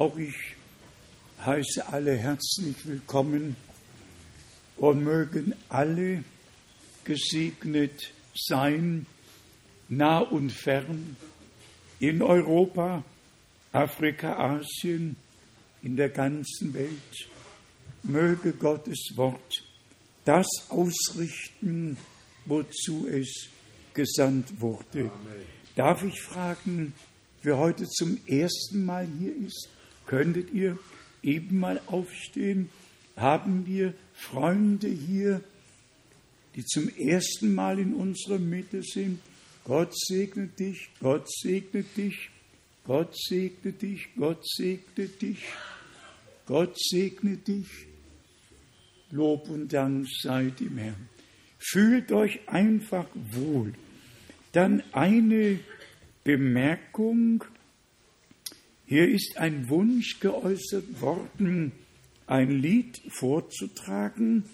Auch ich heiße alle herzlich willkommen und mögen alle gesegnet sein, nah und fern, in Europa, Afrika, Asien, in der ganzen Welt. Möge Gottes Wort das ausrichten, wozu es gesandt wurde. Amen. Darf ich fragen, wer heute zum ersten Mal hier ist? Könntet ihr eben mal aufstehen? Haben wir Freunde hier, die zum ersten Mal in unserer Mitte sind? Gott segne dich, Gott segne dich, Gott segne dich, Gott segne dich, Gott segne dich. Lob und Dank sei dem Herrn. Fühlt euch einfach wohl. Dann eine Bemerkung. Hier ist ein Wunsch geäußert worden, ein Lied vorzutragen.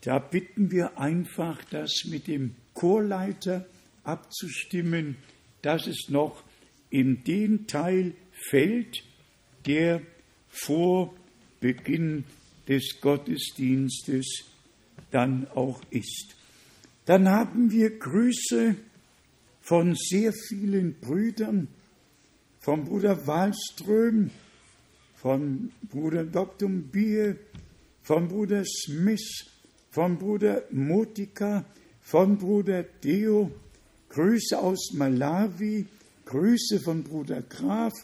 Da bitten wir einfach, das mit dem Chorleiter abzustimmen, dass es noch in den Teil fällt, der vor Beginn des Gottesdienstes dann auch ist. Dann haben wir Grüße von sehr vielen Brüdern, vom Bruder Wallström, vom Bruder Dr. Bier, vom Bruder Smith, vom Bruder Motika, vom Bruder Deo, Grüße aus Malawi, Grüße von Bruder Graf,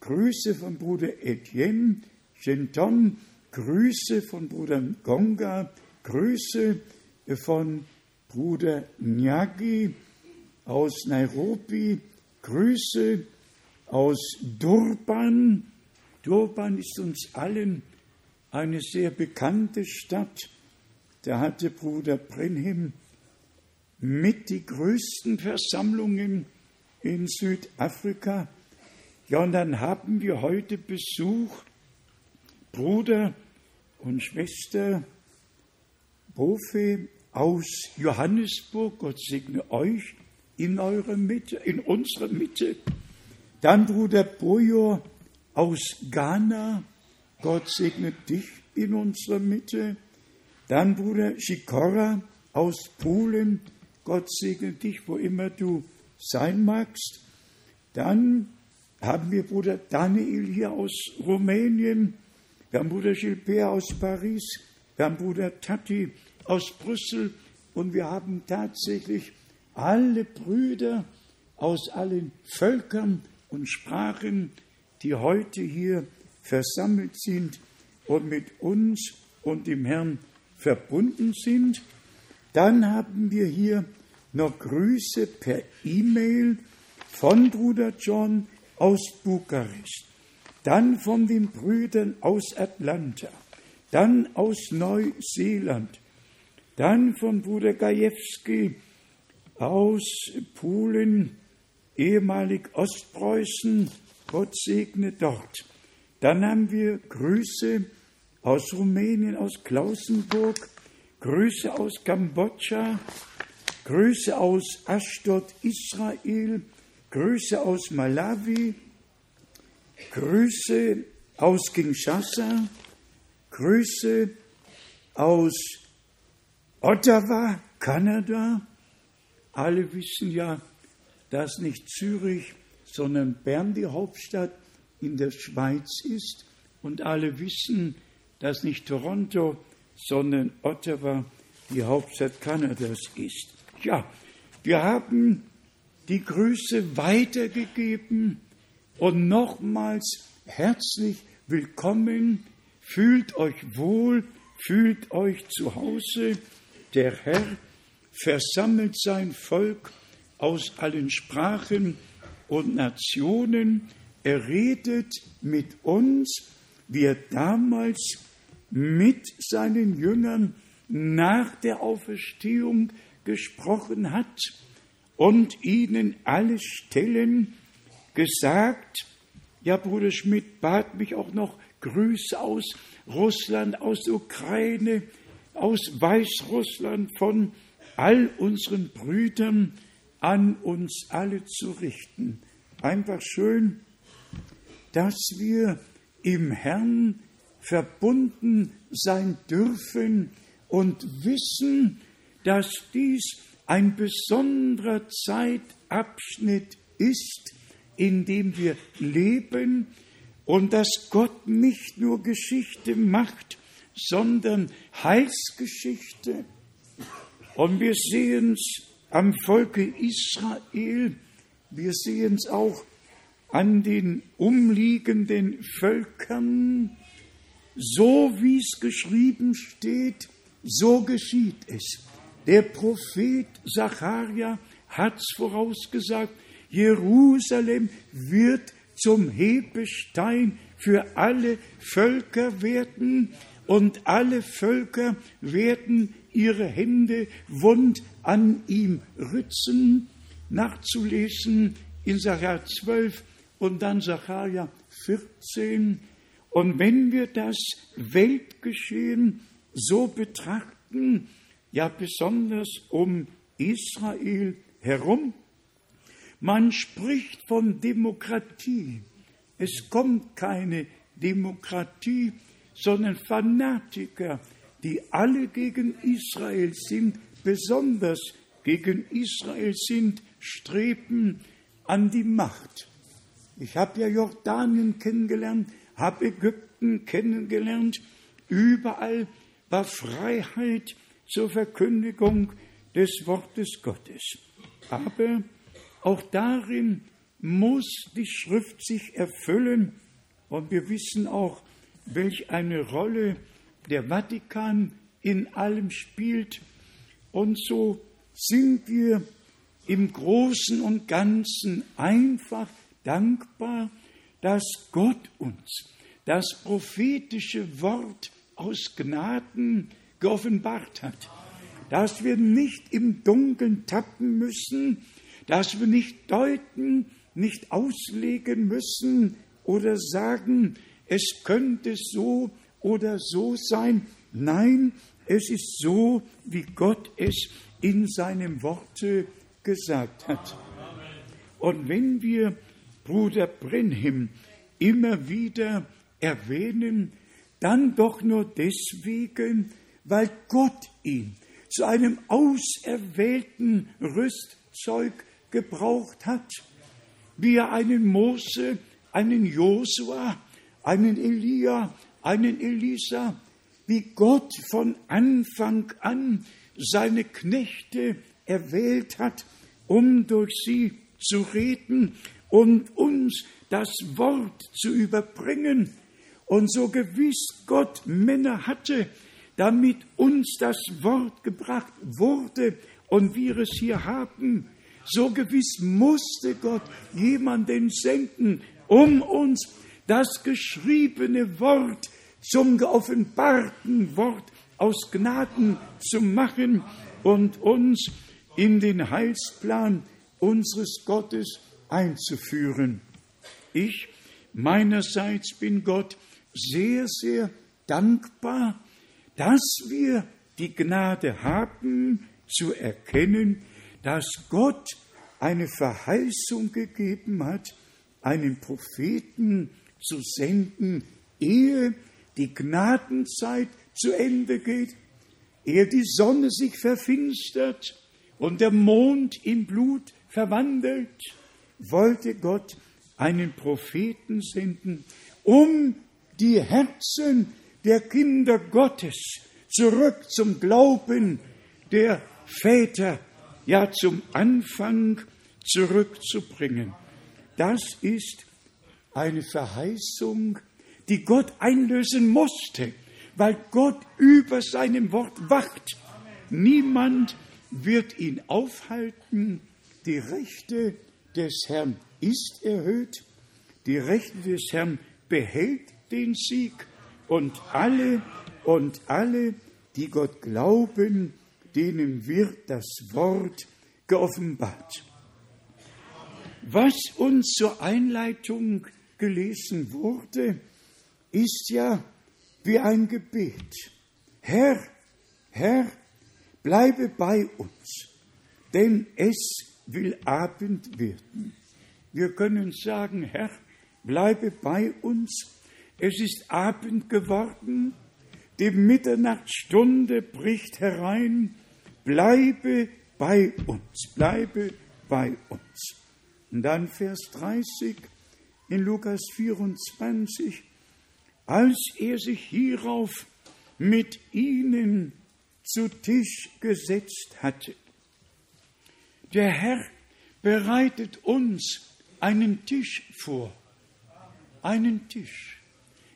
Grüße von Bruder Etienne, Genton, Grüße von Bruder Gonga, Grüße von Bruder Nyagi aus Nairobi, Grüße aus Durban. Durban ist uns allen eine sehr bekannte Stadt. Da hatte Bruder Brenhim mit die größten Versammlungen in Südafrika. Ja, und dann haben wir heute Besuch, Bruder und Schwester Bofe aus Johannesburg, Gott segne euch in eurer Mitte, in unserer Mitte. Dann Bruder Boyo aus Ghana, Gott segne dich in unserer Mitte. Dann Bruder Shikora aus Polen, Gott segne dich, wo immer du sein magst. Dann haben wir Bruder Daniel hier aus Rumänien, wir haben Bruder Gilbert aus Paris, wir haben Bruder Tati aus Brüssel und wir haben tatsächlich alle Brüder aus allen Völkern und Sprachen, die heute hier versammelt sind und mit uns und dem Herrn verbunden sind. Dann haben wir hier noch Grüße per E-Mail von Bruder John aus Bukarest, dann von den Brüdern aus Atlanta, dann aus Neuseeland, dann von Bruder Gajewski aus Polen, ehemalig Ostpreußen, Gott segne dort. Dann haben wir Grüße aus Rumänien, aus Klausenburg, Grüße aus Kambodscha, Grüße aus Ashdod, Israel, Grüße aus Malawi, Grüße aus Kinshasa, Grüße aus Ottawa, Kanada, alle wissen ja, dass nicht Zürich, sondern Bern die Hauptstadt in der Schweiz ist. Und alle wissen, dass nicht Toronto, sondern Ottawa die Hauptstadt Kanadas ist. Ja, wir haben die Grüße weitergegeben und nochmals herzlich willkommen. Fühlt euch wohl, fühlt euch zu Hause der Herr versammelt sein Volk aus allen Sprachen und Nationen. Er redet mit uns, wie er damals mit seinen Jüngern nach der Auferstehung gesprochen hat und ihnen alle Stellen gesagt, ja, Bruder Schmidt bat mich auch noch Grüße aus Russland, aus Ukraine, aus Weißrussland von all unseren Brüdern an uns alle zu richten. Einfach schön. dass wir im Herrn verbunden sein dürfen und wissen, dass dies ein besonderer Zeitabschnitt ist, in dem wir leben und dass Gott nicht nur Geschichte macht, sondern Heilsgeschichte. Und wir sehen es am Volke Israel, wir sehen es auch an den umliegenden Völkern, so wie es geschrieben steht, so geschieht es. Der Prophet Zacharia hat es vorausgesagt, Jerusalem wird zum Hebestein für alle Völker werden und alle Völker werden ihre Hände wund an ihm rützen, nachzulesen in Sacharja 12 und dann Sacharja 14. Und wenn wir das Weltgeschehen so betrachten, ja besonders um Israel herum, man spricht von Demokratie. Es kommt keine Demokratie, sondern Fanatiker, die alle gegen Israel sind, besonders gegen Israel sind, streben an die Macht. Ich habe ja Jordanien kennengelernt, habe Ägypten kennengelernt. Überall war Freiheit zur Verkündigung des Wortes Gottes. Aber auch darin muss die Schrift sich erfüllen. Und wir wissen auch, welch eine Rolle der Vatikan in allem spielt. Und so sind wir im Großen und Ganzen einfach dankbar, dass Gott uns das prophetische Wort aus Gnaden geoffenbart hat, dass wir nicht im Dunkeln tappen müssen, dass wir nicht deuten, nicht auslegen müssen oder sagen, es könnte so oder so sein. Nein, es ist so, wie Gott es in seinem Worte gesagt hat. Und wenn wir Bruder Brenhim immer wieder erwähnen, dann doch nur deswegen, weil Gott ihn zu einem auserwählten Rüstzeug gebraucht hat, wie er einen Mose, einen Josua, einen Elia, einen Elisa, wie Gott von Anfang an seine Knechte erwählt hat, um durch sie zu reden und uns das Wort zu überbringen. Und so gewiss Gott Männer hatte, damit uns das Wort gebracht wurde und wir es hier haben, so gewiss musste Gott jemanden senden, um uns das geschriebene Wort zum geoffenbarten Wort aus Gnaden zu machen und uns in den Heilsplan unseres Gottes einzuführen. Ich meinerseits bin Gott sehr, sehr dankbar, dass wir die Gnade haben zu erkennen, dass Gott eine Verheißung gegeben hat, einen Propheten zu senden, ehe die Gnadenzeit zu Ende geht, ehe die Sonne sich verfinstert und der Mond in Blut verwandelt, wollte Gott einen Propheten senden, um die Herzen der Kinder Gottes zurück zum Glauben der Väter, ja zum Anfang zurückzubringen. Das ist eine Verheißung, die Gott einlösen musste, weil Gott über seinem Wort wacht. Niemand wird ihn aufhalten. Die Rechte des Herrn ist erhöht. Die Rechte des Herrn behält den Sieg. Und alle und alle, die Gott glauben, denen wird das Wort geoffenbart. Was uns zur Einleitung gelesen wurde, ist ja wie ein Gebet. Herr, Herr, bleibe bei uns, denn es will Abend werden. Wir können sagen, Herr, bleibe bei uns. Es ist Abend geworden, die Mitternachtsstunde bricht herein. Bleibe bei uns, bleibe bei uns. Und dann Vers 30 in Lukas 24. Als er sich hierauf mit ihnen zu Tisch gesetzt hatte. Der Herr bereitet uns einen Tisch vor, einen Tisch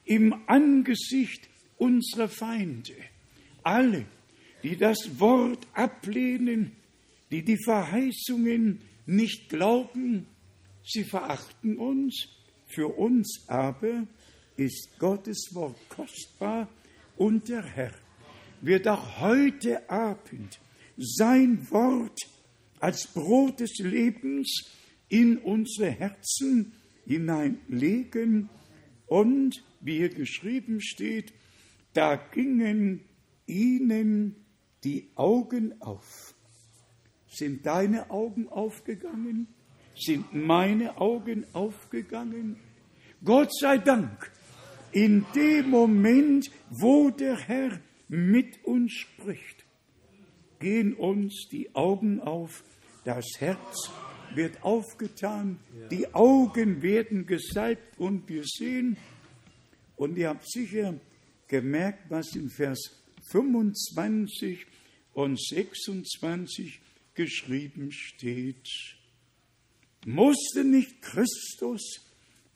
im Angesicht unserer Feinde. Alle, die das Wort ablehnen, die die Verheißungen nicht glauben, sie verachten uns, für uns aber ist Gottes Wort kostbar und der Herr wird auch heute Abend sein Wort als Brot des Lebens in unsere Herzen hineinlegen und, wie hier geschrieben steht, da gingen ihnen die Augen auf. Sind deine Augen aufgegangen? Sind meine Augen aufgegangen? Gott sei Dank in dem Moment, wo der Herr mit uns spricht, gehen uns die Augen auf, das Herz wird aufgetan, die Augen werden gesalbt und wir sehen. Und ihr habt sicher gemerkt, was in Vers 25 und 26 geschrieben steht. Musste nicht Christus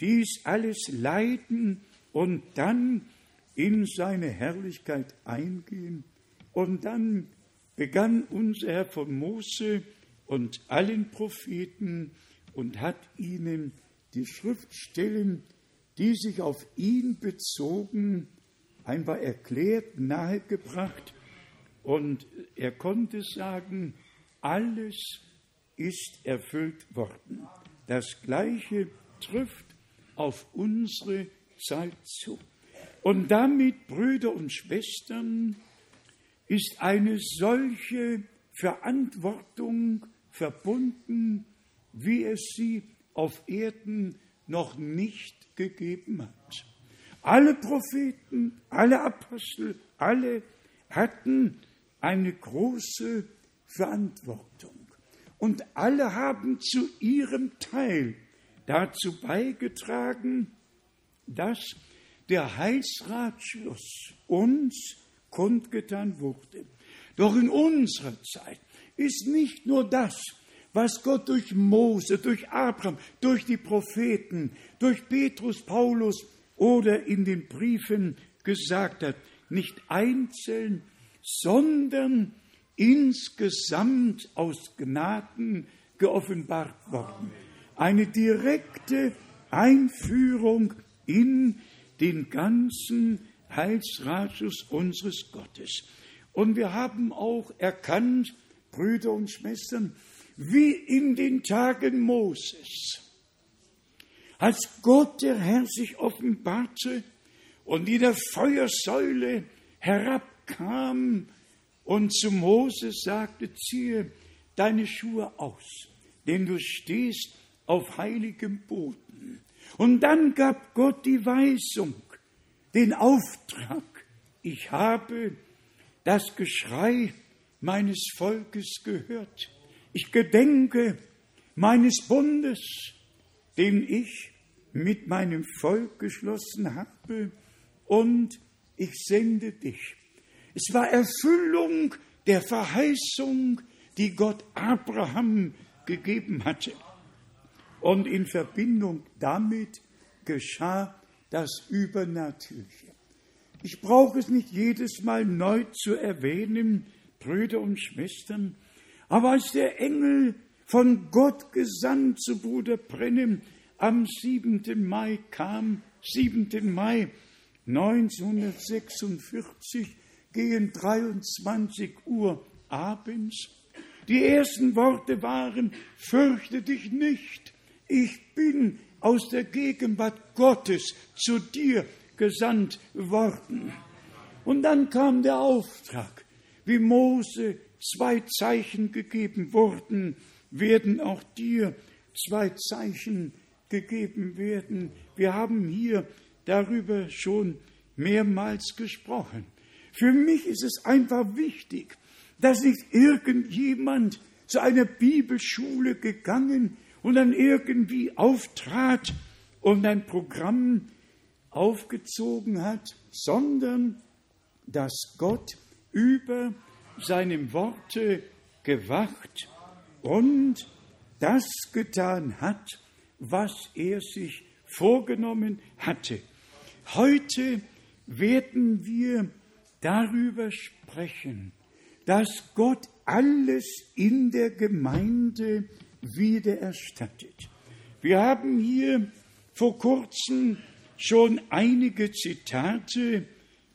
dies alles leiden und dann in seine Herrlichkeit eingehen. Und dann begann unser Herr von Mose und allen Propheten und hat ihnen die Schriftstellen, die sich auf ihn bezogen, einfach erklärt, nahegebracht. Und er konnte sagen, alles ist erfüllt worden. Das Gleiche trifft auf unsere Zeit zu. Und damit, Brüder und Schwestern, ist eine solche Verantwortung verbunden, wie es sie auf Erden noch nicht gegeben hat. Alle Propheten, alle Apostel, alle hatten eine große Verantwortung. Und alle haben zu ihrem Teil dazu beigetragen, dass der Heilsratschluss uns kundgetan wurde. Doch in unserer Zeit ist nicht nur das, was Gott durch Mose, durch Abraham, durch die Propheten, durch Petrus, Paulus oder in den Briefen gesagt hat, nicht einzeln, sondern insgesamt aus Gnaden geoffenbart worden. Eine direkte Einführung in den ganzen Heilsradius unseres Gottes. Und wir haben auch erkannt, Brüder und Schwestern, wie in den Tagen Moses, als Gott der Herr sich offenbarte und in der Feuersäule herabkam und zu Moses sagte, ziehe deine Schuhe aus, denn du stehst auf heiligem Boden. Und dann gab Gott die Weisung, den Auftrag, ich habe das Geschrei meines Volkes gehört. Ich gedenke meines Bundes, den ich mit meinem Volk geschlossen habe, und ich sende dich. Es war Erfüllung der Verheißung, die Gott Abraham gegeben hatte. Und in Verbindung damit geschah das Übernatürliche. Ich brauche es nicht jedes Mal neu zu erwähnen, Brüder und Schwestern, aber als der Engel von Gott gesandt zu Bruder Brennem am 7. Mai kam, 7. Mai 1946, gegen 23 Uhr abends. Die ersten Worte waren, fürchte dich nicht, ich bin aus der Gegenwart Gottes zu dir gesandt worden. Und dann kam der Auftrag, wie Mose zwei Zeichen gegeben wurden, werden auch dir zwei Zeichen gegeben werden. Wir haben hier darüber schon mehrmals gesprochen. Für mich ist es einfach wichtig, dass nicht irgendjemand zu einer Bibelschule gegangen und dann irgendwie auftrat und ein Programm aufgezogen hat, sondern dass Gott über seinem Worte gewacht und das getan hat, was er sich vorgenommen hatte. Heute werden wir darüber sprechen, dass Gott alles in der Gemeinde wiedererstattet. Wir haben hier vor kurzem schon einige Zitate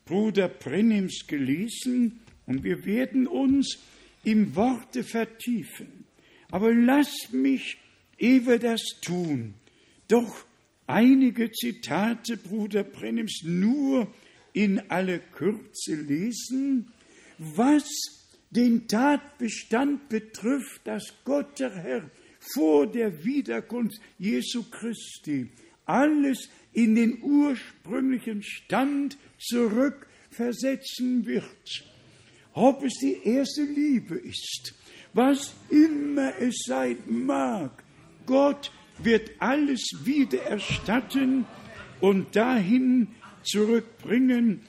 Bruder Brennims gelesen und wir werden uns im Worte vertiefen. Aber lasst mich, ehe wir das tun, doch einige Zitate Bruder Brennims nur in aller Kürze lesen, was den Tatbestand betrifft, dass Gott der Herr vor der Wiederkunft Jesu Christi alles in den ursprünglichen Stand zurückversetzen wird. Ob es die erste Liebe ist, was immer es sein mag, Gott wird alles wiedererstatten und dahin zurückbringen,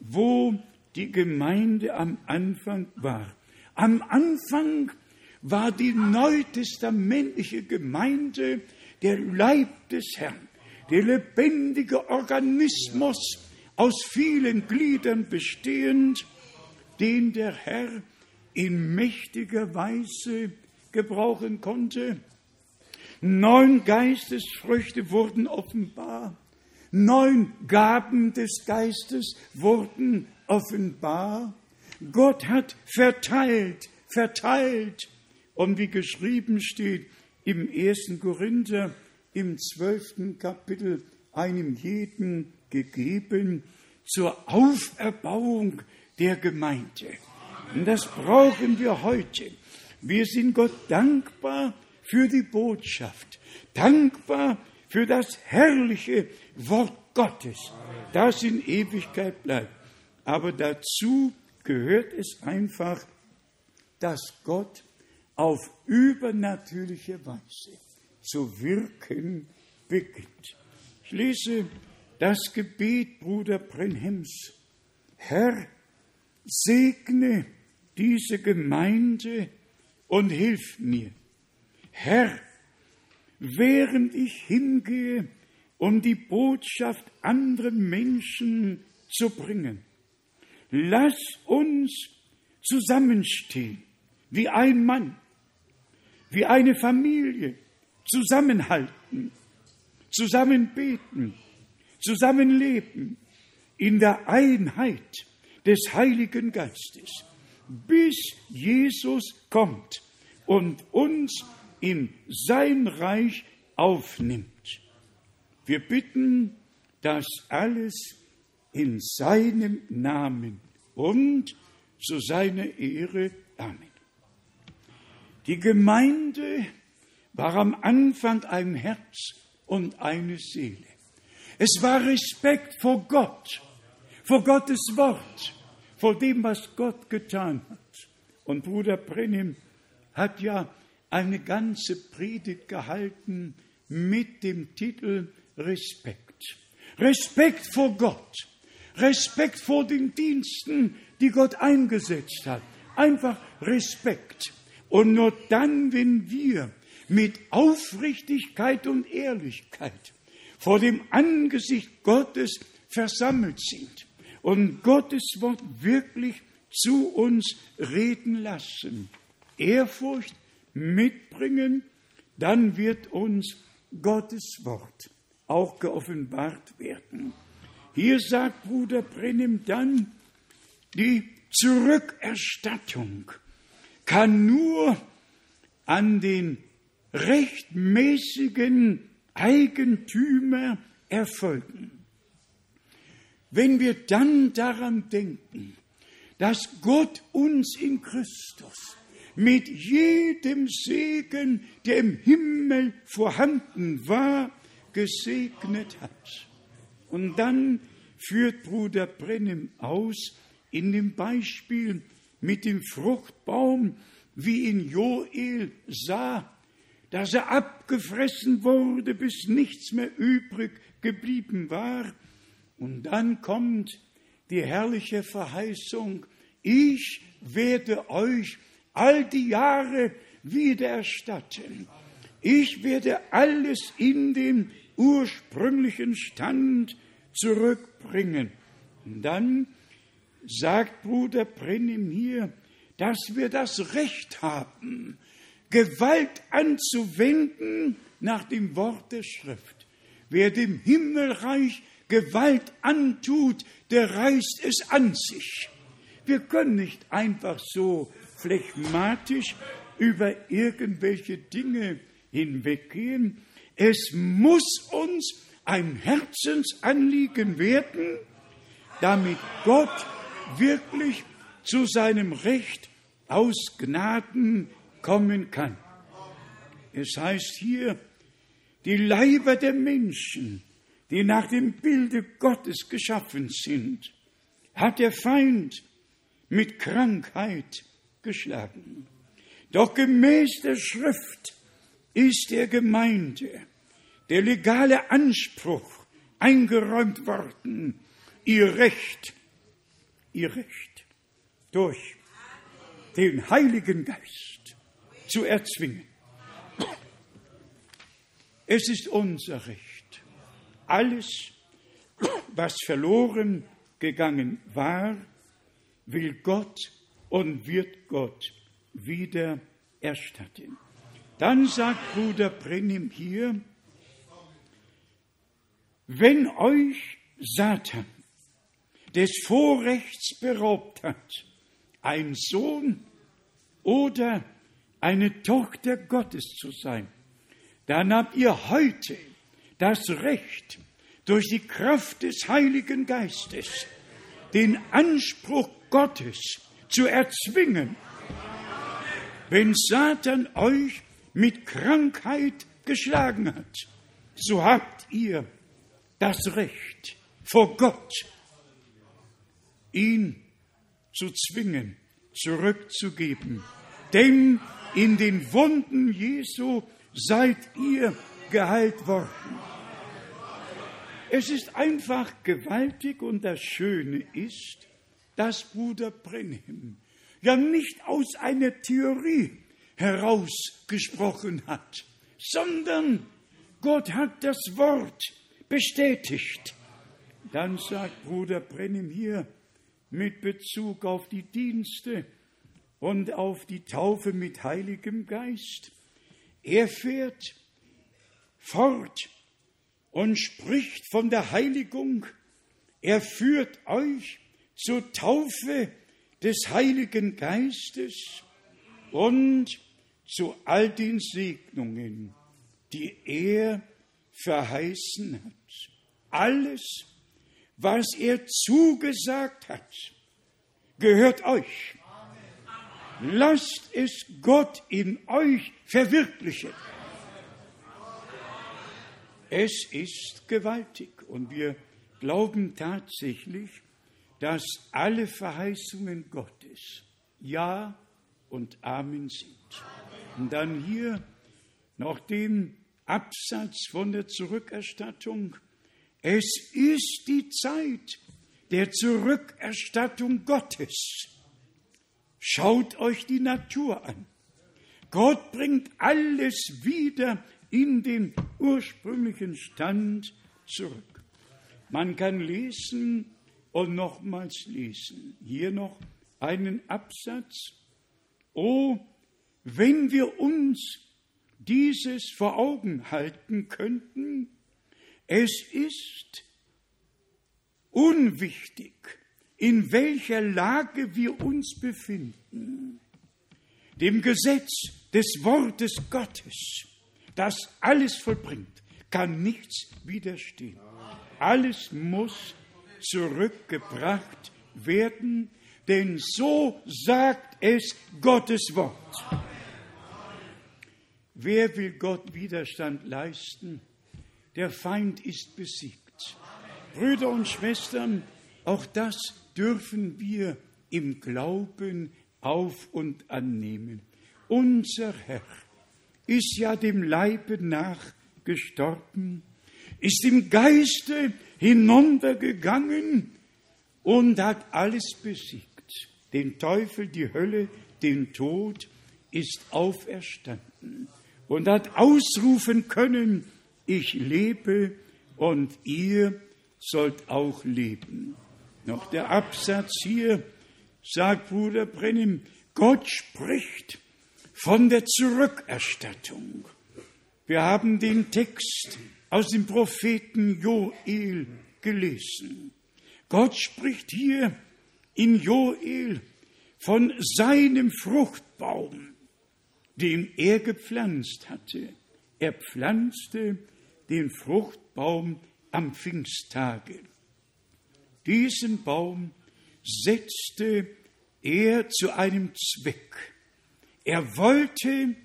wo die Gemeinde am Anfang war. Am Anfang war die neutestamentliche Gemeinde der Leib des Herrn, der lebendige Organismus aus vielen Gliedern bestehend, den der Herr in mächtiger Weise gebrauchen konnte. Neun Geistesfrüchte wurden offenbar. Neun Gaben des Geistes wurden offenbar. Gott hat verteilt, verteilt. Und wie geschrieben steht im ersten Korinther im zwölften Kapitel, einem jeden gegeben zur Auferbauung der Gemeinde. Und das brauchen wir heute. Wir sind Gott dankbar für die Botschaft, dankbar für das herrliche Wort Gottes, das in Ewigkeit bleibt. Aber dazu gehört es einfach, dass Gott auf übernatürliche Weise zu wirken beginnt. Ich lese das Gebet Bruder Brenhems. Herr, segne diese Gemeinde und hilf mir. Herr, während ich hingehe, um die Botschaft anderen Menschen zu bringen, lass uns zusammenstehen, wie ein Mann, wie eine Familie, zusammenhalten, zusammen beten, zusammenleben in der Einheit des Heiligen Geistes, bis Jesus kommt und uns in sein Reich aufnimmt. Wir bitten das alles in seinem Namen und zu seiner Ehre. Amen. Die Gemeinde war am Anfang ein Herz und eine Seele. Es war Respekt vor Gott, vor Gottes Wort, vor dem, was Gott getan hat. Und Bruder Brennim hat ja eine ganze Predigt gehalten mit dem Titel Respekt. Respekt vor Gott. Respekt vor den Diensten, die Gott eingesetzt hat. Einfach Respekt. Und nur dann, wenn wir mit Aufrichtigkeit und Ehrlichkeit vor dem Angesicht Gottes versammelt sind und Gottes Wort wirklich zu uns reden lassen, Ehrfurcht mitbringen, dann wird uns Gottes Wort auch geoffenbart werden. Hier sagt Bruder Brennim dann, die Zurückerstattung kann nur an den rechtmäßigen Eigentümer erfolgen. Wenn wir dann daran denken, dass Gott uns in Christus mit jedem Segen, der im Himmel vorhanden war, gesegnet hat. Und dann führt Bruder Brennem aus in dem Beispiel mit dem Fruchtbaum, wie ihn Joel sah, dass er abgefressen wurde, bis nichts mehr übrig geblieben war. Und dann kommt die herrliche Verheißung, ich werde euch all die Jahre wieder erstatten. Ich werde alles in den ursprünglichen Stand zurückbringen. Und dann sagt Bruder Brennim hier, dass wir das Recht haben, Gewalt anzuwenden nach dem Wort der Schrift. Wer dem Himmelreich Gewalt antut, der reißt es an sich. Wir können nicht einfach so phlegmatisch über irgendwelche Dinge hinweggehen. Es muss uns ein Herzensanliegen werden, damit Gott wirklich zu seinem Recht aus Gnaden kommen kann. Es heißt hier, die Leiber der Menschen, die nach dem Bilde Gottes geschaffen sind, hat der Feind mit Krankheit geschlagen. Doch gemäß der Schrift ist der Gemeinde der legale Anspruch eingeräumt worden, ihr Recht, ihr Recht durch den Heiligen Geist zu erzwingen. Es ist unser Recht. Alles, was verloren gegangen war, will Gott und wird Gott wieder erstatten. Dann sagt Bruder Brennim hier, wenn euch Satan des Vorrechts beraubt hat, ein Sohn oder eine Tochter Gottes zu sein, dann habt ihr heute das Recht, durch die Kraft des Heiligen Geistes den Anspruch Gottes zu erzwingen. Wenn Satan euch mit Krankheit geschlagen hat, so habt ihr das Recht vor Gott, ihn zu zwingen, zurückzugeben. Denn in den Wunden Jesu seid ihr geheilt worden. Es ist einfach gewaltig und das Schöne ist, dass Bruder Brenhem ja nicht aus einer Theorie herausgesprochen hat, sondern Gott hat das Wort bestätigt. Dann sagt Bruder Brennim hier mit Bezug auf die Dienste und auf die Taufe mit Heiligem Geist. Er fährt fort und spricht von der Heiligung. Er führt euch zur Taufe des Heiligen Geistes und zu all den Segnungen, die er verheißen hat. Alles, was er zugesagt hat, gehört euch. Lasst es Gott in euch verwirklichen. Es ist gewaltig und wir glauben tatsächlich, dass alle Verheißungen Gottes Ja und Amen sind. Und dann hier noch den Absatz von der Zurückerstattung. Es ist die Zeit der Zurückerstattung Gottes. Schaut euch die Natur an. Gott bringt alles wieder in den ursprünglichen Stand zurück. Man kann lesen und nochmals lesen. Hier noch einen Absatz. Oh, wenn wir uns dieses vor Augen halten könnten, es ist unwichtig, in welcher Lage wir uns befinden. Dem Gesetz des Wortes Gottes, das alles vollbringt, kann nichts widerstehen. Alles muss zurückgebracht werden, denn so sagt es Gottes Wort. Wer will Gott Widerstand leisten, der Feind ist besiegt. Brüder und Schwestern, auch das dürfen wir im Glauben auf und annehmen. Unser Herr ist ja dem Leibe nach gestorben, ist im Geiste hinuntergegangen und hat alles besiegt. Den Teufel, die Hölle, den Tod, ist auferstanden und hat ausrufen können, ich lebe und ihr sollt auch leben. Noch der Absatz hier sagt Bruder Brennim, Gott spricht von der Zurückerstattung. Wir haben den Text aus dem Propheten Joel gelesen. Gott spricht hier in Joel von seinem Fruchtbaum, den er gepflanzt hatte. Er pflanzte den Fruchtbaum am Pfingsttage. Diesen Baum setzte er zu einem Zweck. Er wollte,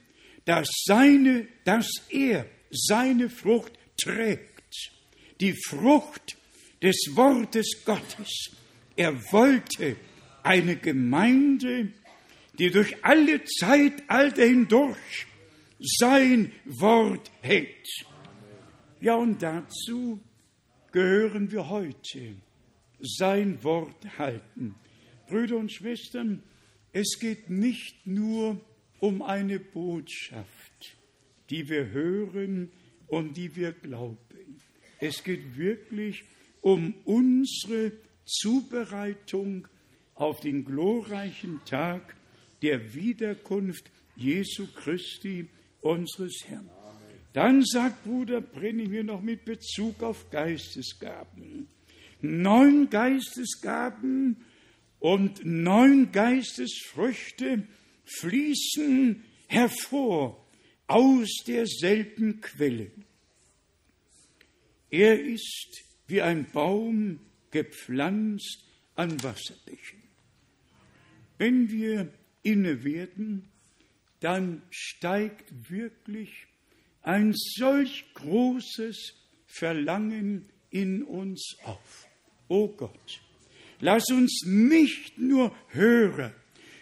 dass seine, dass er seine Frucht trägt, die Frucht des Wortes Gottes. Er wollte eine Gemeinde, die durch alle Zeitalter hindurch sein Wort hält. Ja, und dazu gehören wir heute. Sein Wort halten. Brüder und Schwestern, es geht nicht nur um eine Botschaft, die wir hören und die wir glauben. Es geht wirklich um unsere Zubereitung auf den glorreichen Tag der Wiederkunft Jesu Christi, unseres Herrn. Dann sagt Bruder Brenning hier noch mit Bezug auf Geistesgaben. Neun Geistesgaben und neun Geistesfrüchte fließen hervor aus derselben Quelle. Er ist wie ein Baum gepflanzt an Wasserbächen. Wenn wir inne werden, dann steigt wirklich ein solch großes Verlangen in uns auf. O oh Gott, lass uns nicht nur Hörer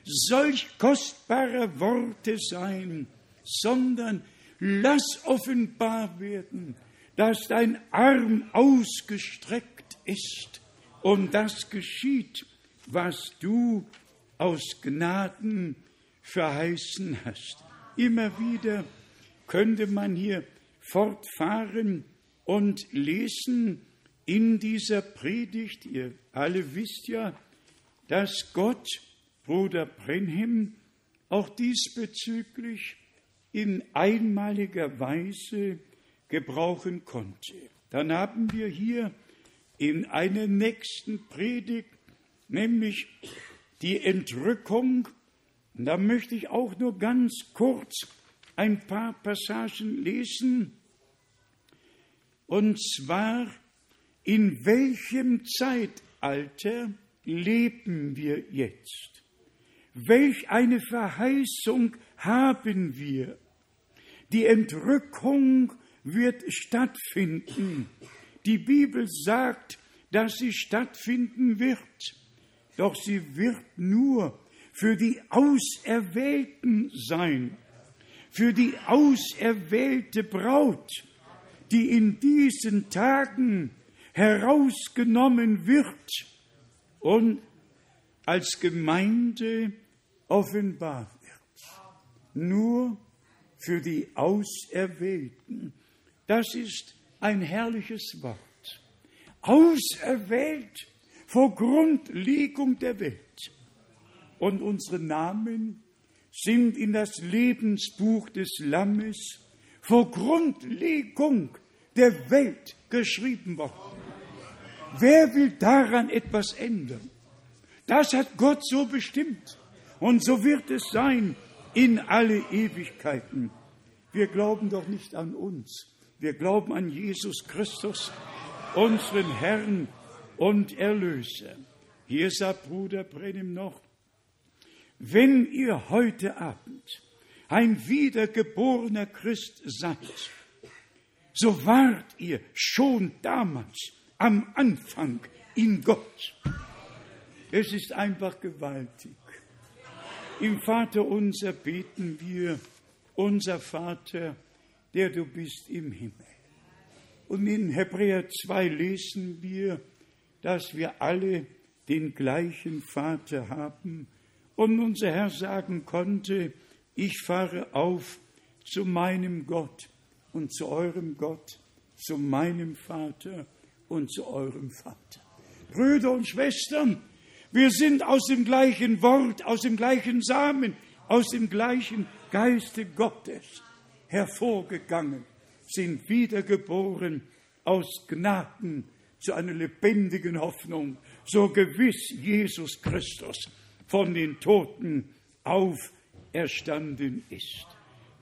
solch kostbarer Worte sein, sondern lass offenbar werden, dass dein Arm ausgestreckt ist und das geschieht, was du aus Gnaden verheißen hast. Immer wieder könnte man hier fortfahren und lesen in dieser Predigt. Ihr alle wisst ja, dass Gott Bruder Brenhem auch diesbezüglich in einmaliger Weise gebrauchen konnte. Dann haben wir hier in einer nächsten Predigt, nämlich die Entrückung, da möchte ich auch nur ganz kurz ein paar Passagen lesen. Und zwar, in welchem Zeitalter leben wir jetzt? Welch eine Verheißung haben wir? Die Entrückung wird stattfinden. Die Bibel sagt, dass sie stattfinden wird. Doch sie wird nur für die Auserwählten sein für die auserwählte Braut, die in diesen Tagen herausgenommen wird und als Gemeinde offenbar wird. Nur für die Auserwählten. Das ist ein herrliches Wort. Auserwählt vor Grundlegung der Welt. Und unsere Namen sind in das Lebensbuch des Lammes vor Grundlegung der Welt geschrieben worden. Wer will daran etwas ändern? Das hat Gott so bestimmt. Und so wird es sein in alle Ewigkeiten. Wir glauben doch nicht an uns. Wir glauben an Jesus Christus, unseren Herrn und Erlöser. Hier sagt Bruder Brennim noch, wenn ihr heute Abend ein wiedergeborener Christ seid, so wart ihr schon damals am Anfang in Gott. Es ist einfach gewaltig. Im Vater unser beten wir, unser Vater, der du bist im Himmel. Und in Hebräer 2 lesen wir, dass wir alle den gleichen Vater haben. Und unser Herr sagen konnte, ich fahre auf zu meinem Gott und zu eurem Gott, zu meinem Vater und zu eurem Vater. Brüder und Schwestern, wir sind aus dem gleichen Wort, aus dem gleichen Samen, aus dem gleichen Geiste Gottes hervorgegangen, sind wiedergeboren aus Gnaden zu einer lebendigen Hoffnung, so gewiss Jesus Christus von den Toten auferstanden ist.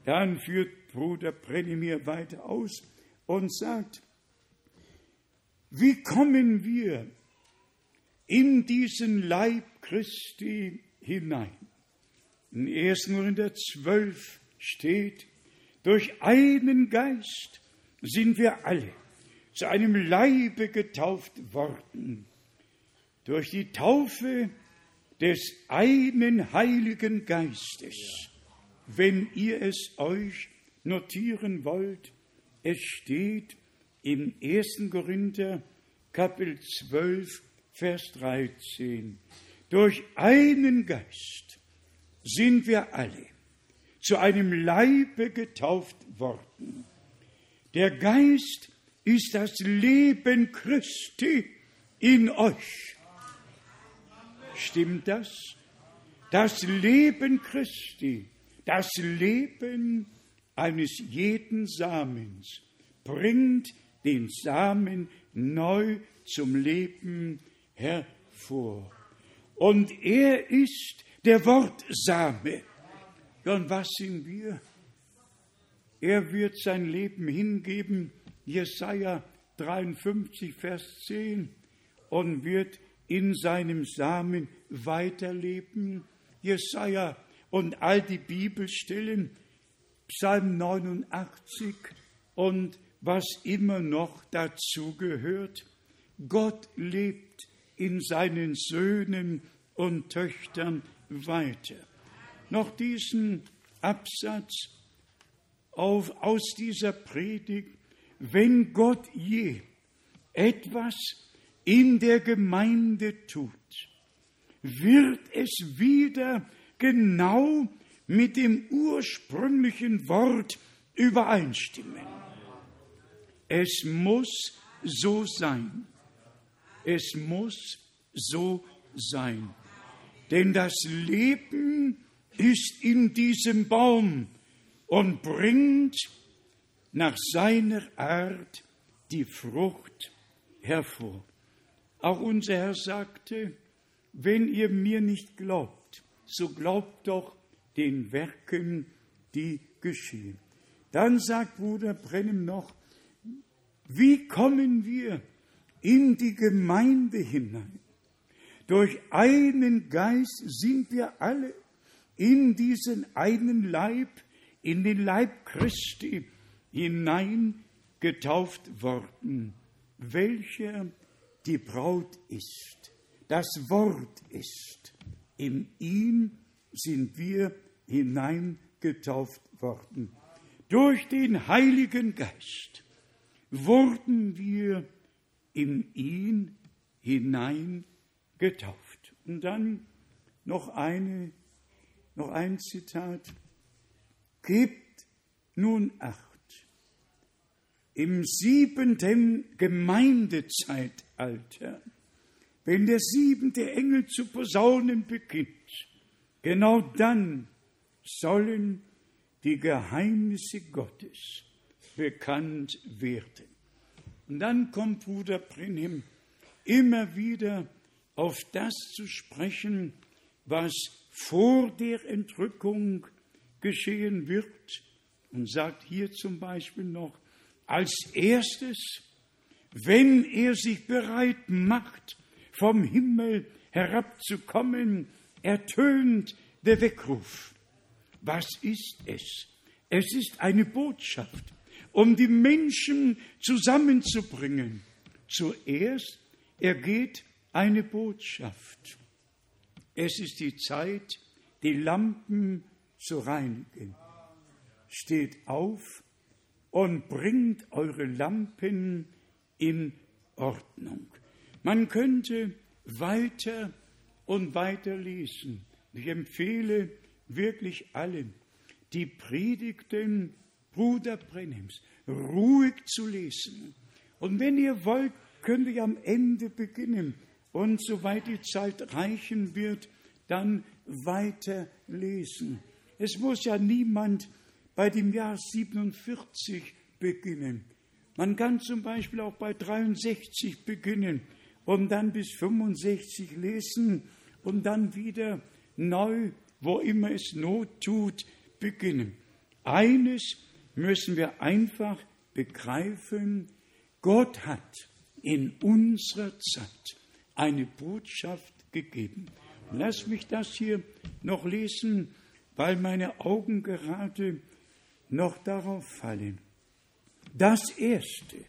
Dann führt Bruder Brenimir weiter aus und sagt, wie kommen wir in diesen Leib Christi hinein? In 1. Korinther 12 steht, durch einen Geist sind wir alle zu einem Leibe getauft worden. Durch die Taufe des einen Heiligen Geistes. Wenn ihr es euch notieren wollt, es steht im 1. Korinther Kapitel 12, Vers 13. Durch einen Geist sind wir alle zu einem Leibe getauft worden. Der Geist ist das Leben Christi in euch. Stimmt das? Das Leben Christi, das Leben eines jeden Samens bringt den Samen neu zum Leben hervor. Und er ist der Wortsame. Und was sind wir? Er wird sein Leben hingeben, Jesaja 53, Vers 10, und wird in seinem Samen weiterleben. Jesaja und all die Bibelstellen, Psalm 89 und was immer noch dazugehört. Gott lebt in seinen Söhnen und Töchtern weiter. Noch diesen Absatz auf, aus dieser Predigt, wenn Gott je etwas in der Gemeinde tut, wird es wieder genau mit dem ursprünglichen Wort übereinstimmen. Es muss so sein. Es muss so sein. Denn das Leben ist in diesem Baum und bringt nach seiner Art die Frucht hervor. Auch unser Herr sagte, wenn ihr mir nicht glaubt, so glaubt doch den Werken, die geschehen. Dann sagt Bruder Brennem noch, wie kommen wir in die Gemeinde hinein? Durch einen Geist sind wir alle in diesen einen Leib, in den Leib Christi hineingetauft worden, welcher die Braut ist. Das Wort ist. In ihn sind wir hineingetauft worden. Durch den Heiligen Geist wurden wir in ihn hineingetauft. Und dann noch eine, noch ein Zitat. Gebt nun acht. Im siebenten Gemeindezeitalter wenn der siebente Engel zu posaunen beginnt, genau dann sollen die Geheimnisse Gottes bekannt werden. Und dann kommt Bruder Brenhem immer wieder auf das zu sprechen, was vor der Entrückung geschehen wird und sagt hier zum Beispiel noch, als erstes, wenn er sich bereit macht, vom Himmel herabzukommen, ertönt der Weckruf. Was ist es? Es ist eine Botschaft um die Menschen zusammenzubringen. Zuerst ergeht eine Botschaft. Es ist die Zeit, die Lampen zu reinigen. Steht auf und bringt eure Lampen in Ordnung. Man könnte weiter und weiter lesen. Ich empfehle wirklich allen, die Predigten Bruder Brennims ruhig zu lesen. Und wenn ihr wollt, könnt ihr am Ende beginnen und soweit die Zeit reichen wird, dann weiter lesen. Es muss ja niemand bei dem Jahr 47 beginnen. Man kann zum Beispiel auch bei 63 beginnen und dann bis 65 lesen und dann wieder neu, wo immer es Not tut, beginnen. Eines müssen wir einfach begreifen, Gott hat in unserer Zeit eine Botschaft gegeben. Lass mich das hier noch lesen, weil meine Augen gerade noch darauf fallen. Das Erste,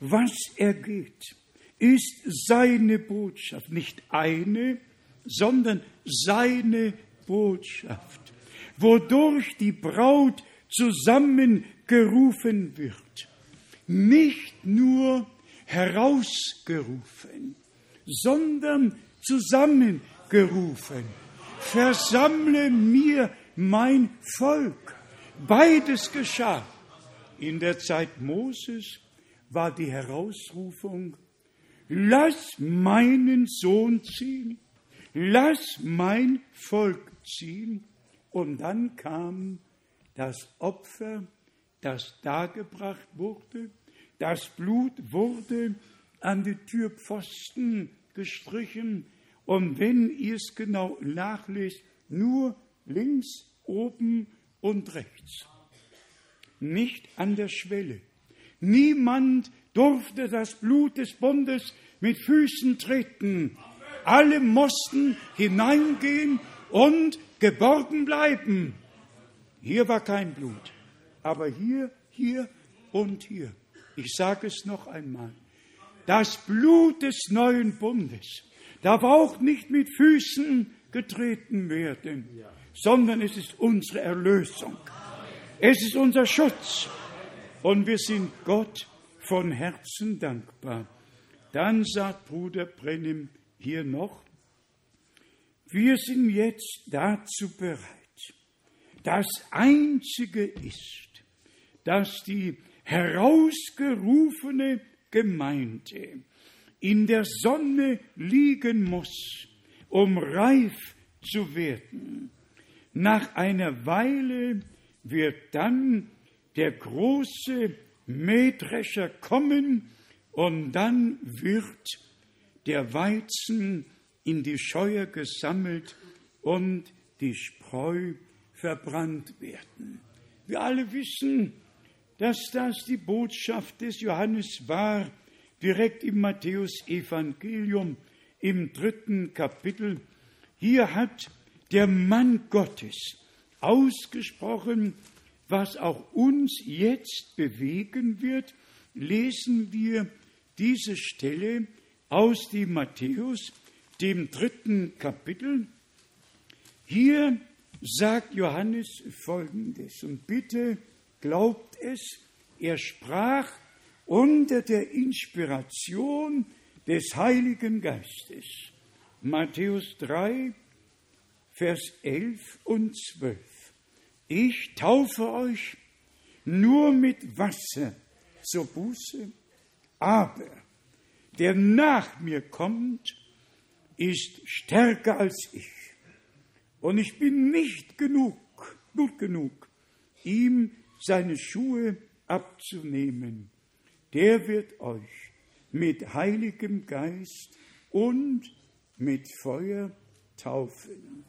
was er geht, ist seine Botschaft, nicht eine, sondern seine Botschaft, wodurch die Braut zusammengerufen wird. Nicht nur herausgerufen, sondern zusammengerufen. Versammle mir mein Volk. Beides geschah. In der Zeit Moses war die Herausrufung, lass meinen Sohn ziehen, lass mein Volk ziehen. Und dann kam das Opfer, das dargebracht wurde, das Blut wurde an die Türpfosten gestrichen und wenn ihr es genau nachlest, nur links, oben und rechts. Nicht an der Schwelle. Niemand durfte das Blut des Bundes mit Füßen treten. Alle mussten hineingehen und geborgen bleiben. Hier war kein Blut, aber hier, hier und hier. Ich sage es noch einmal. Das Blut des neuen Bundes darf auch nicht mit Füßen getreten werden, sondern es ist unsere Erlösung. Es ist unser Schutz. Und wir sind Gott von Herzen dankbar. Dann sagt Bruder Brennim hier noch, wir sind jetzt dazu bereit. Das Einzige ist, dass die herausgerufene Gemeinde in der Sonne liegen muss, um reif zu werden. Nach einer Weile wird dann der große Mähdrescher kommen und dann wird der Weizen in die Scheuer gesammelt und die Spreu verbrannt werden. Wir alle wissen, dass das die Botschaft des Johannes war, direkt im Matthäus-Evangelium im dritten Kapitel. Hier hat der Mann Gottes ausgesprochen, was auch uns jetzt bewegen wird, lesen wir diese Stelle aus dem Matthäus, dem dritten Kapitel. Hier sagt Johannes Folgendes, und bitte glaubt es, er sprach unter der Inspiration des Heiligen Geistes. Matthäus 3, Vers 11 und 12. Ich taufe euch nur mit Wasser zur Buße, aber der nach mir kommt, ist stärker als ich. Und ich bin nicht genug, gut genug, ihm seine Schuhe abzunehmen der wird euch mit Heiligem Geist und mit Feuer taufen.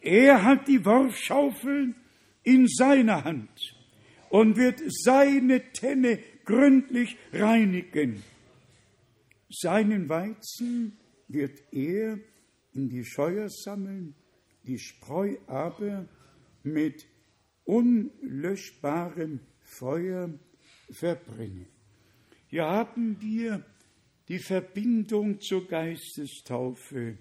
Er hat die Worfschaufel in seiner Hand und wird seine Tenne gründlich reinigen. Seinen Weizen wird er in die Scheuer sammeln, die Spreu aber mit unlöschbarem Feuer verbrennen. Hier haben wir die Verbindung zur Geistestaufe.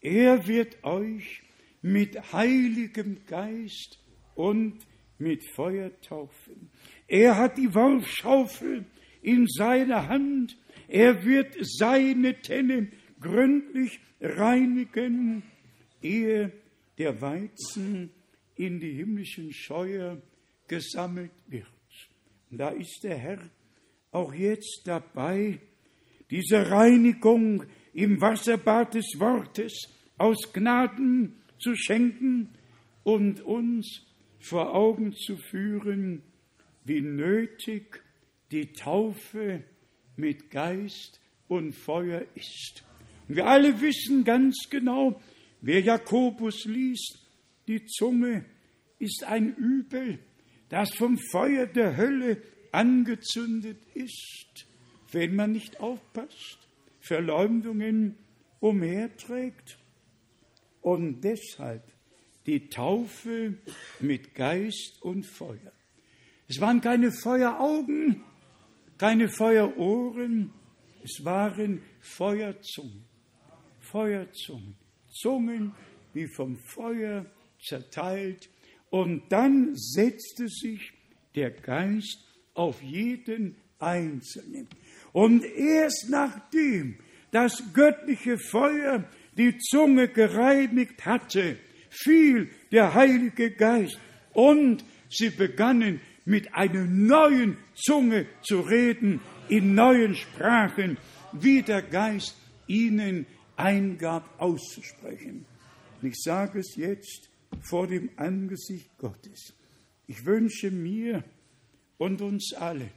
Er wird euch mit heiligem Geist und mit Feuer taufen. Er hat die Worfschaufel in seiner Hand. Er wird seine Tenne gründlich reinigen, ehe der Weizen in die himmlischen Scheuer gesammelt wird. Und da ist der Herr auch jetzt dabei, diese Reinigung im Wasserbad des Wortes aus Gnaden zu schenken und uns vor Augen zu führen, wie nötig die Taufe mit Geist und Feuer ist. Und wir alle wissen ganz genau, wer Jakobus liest, die Zunge ist ein Übel, das vom Feuer der Hölle angezündet ist, wenn man nicht aufpasst, Verleumdungen umherträgt und deshalb die Taufe mit Geist und Feuer. Es waren keine Feueraugen, keine Feuerohren, es waren Feuerzungen. Feuerzungen, Zungen, wie vom Feuer zerteilt. Und dann setzte sich der Geist auf jeden Einzelnen. Und erst nachdem das göttliche Feuer die Zunge gereinigt hatte, fiel der Heilige Geist und sie begannen mit einer neuen Zunge zu reden, in neuen Sprachen, wie der Geist ihnen eingab auszusprechen. Und ich sage es jetzt vor dem Angesicht Gottes. Ich wünsche mir und uns alle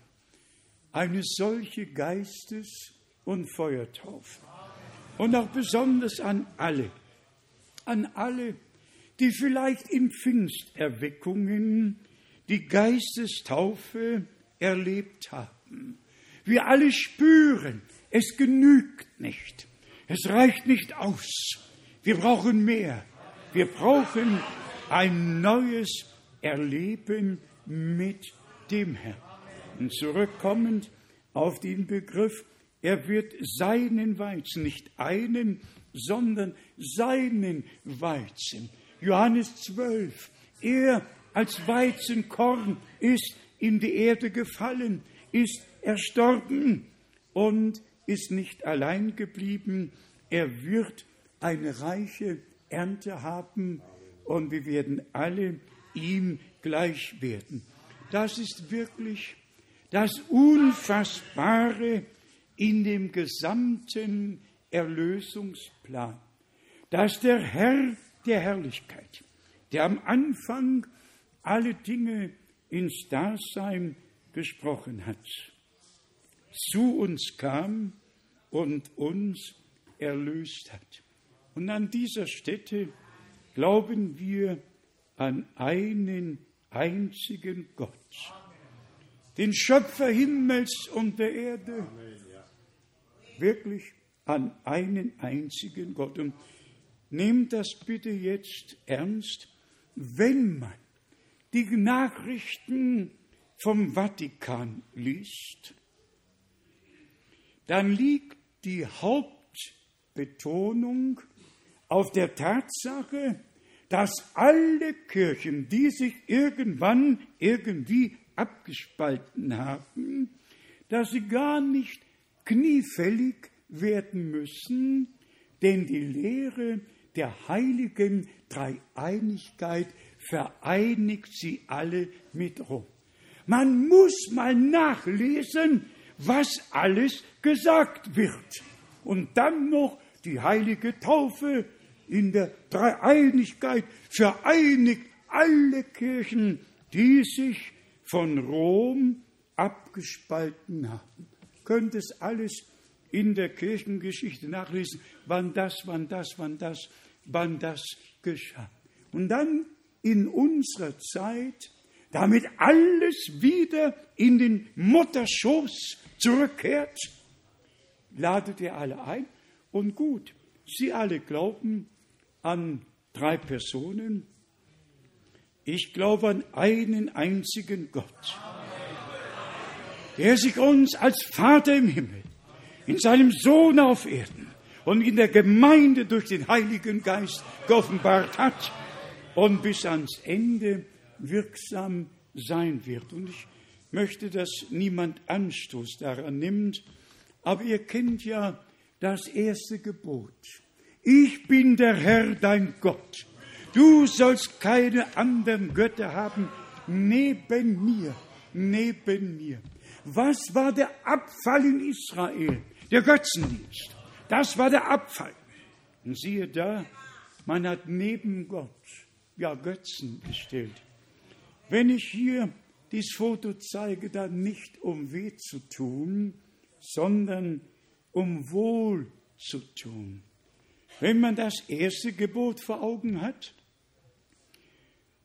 eine solche Geistes- und Feuertaufe. Und auch besonders an alle, an alle, die vielleicht in Pfingsterweckungen die Geistestaufe erlebt haben. Wir alle spüren, es genügt nicht. Es reicht nicht aus. Wir brauchen mehr. Wir brauchen ein neues Erleben mit dem Herrn. Und zurückkommend auf den Begriff, er wird seinen Weizen, nicht einen, sondern seinen Weizen. Johannes 12. Er als Weizenkorn ist in die Erde gefallen, ist erstorben und ist nicht allein geblieben. Er wird eine reiche Ernte haben und wir werden alle ihm gleich werden. Das ist wirklich das Unfassbare in dem gesamten Erlösungsplan, dass der Herr der Herrlichkeit, der am Anfang alle Dinge ins Dasein gesprochen hat, zu uns kam und uns erlöst hat. Und an dieser Stätte glauben wir an einen einzigen Gott, den Schöpfer Himmels und der Erde, wirklich an einen einzigen Gott. Und nehmt das bitte jetzt ernst, wenn man die Nachrichten vom Vatikan liest, dann liegt die Hauptbetonung auf der Tatsache, dass alle Kirchen, die sich irgendwann irgendwie abgespalten haben, dass sie gar nicht kniefällig werden müssen, denn die Lehre der heiligen Dreieinigkeit vereinigt sie alle mit Rom. Man muss mal nachlesen, was alles gesagt wird. Und dann noch die heilige Taufe in der Dreieinigkeit vereinigt alle Kirchen, die sich von Rom abgespalten haben. Könnt es alles in der Kirchengeschichte nachlesen, wann das, wann das, wann das, wann das geschah. Und dann in unserer Zeit, damit alles wieder in den Mutterschoß zurückkehrt, ladet ihr alle ein und gut, Sie alle glauben an drei Personen. Ich glaube an einen einzigen Gott, der sich uns als Vater im Himmel, in seinem Sohn auf Erden und in der Gemeinde durch den Heiligen Geist geoffenbart hat und bis ans Ende wirksam sein wird. Und ich möchte, dass niemand Anstoß daran nimmt, aber ihr kennt ja das erste Gebot. Ich bin der Herr, dein Gott. Du sollst keine anderen Götter haben neben mir, neben mir. Was war der Abfall in Israel? Der Götzendienst. Das war der Abfall. Und siehe da, man hat neben Gott ja Götzen gestellt. Wenn ich hier dieses Foto zeige, dann nicht um weh zu tun, sondern um wohl zu tun. Wenn man das erste Gebot vor Augen hat,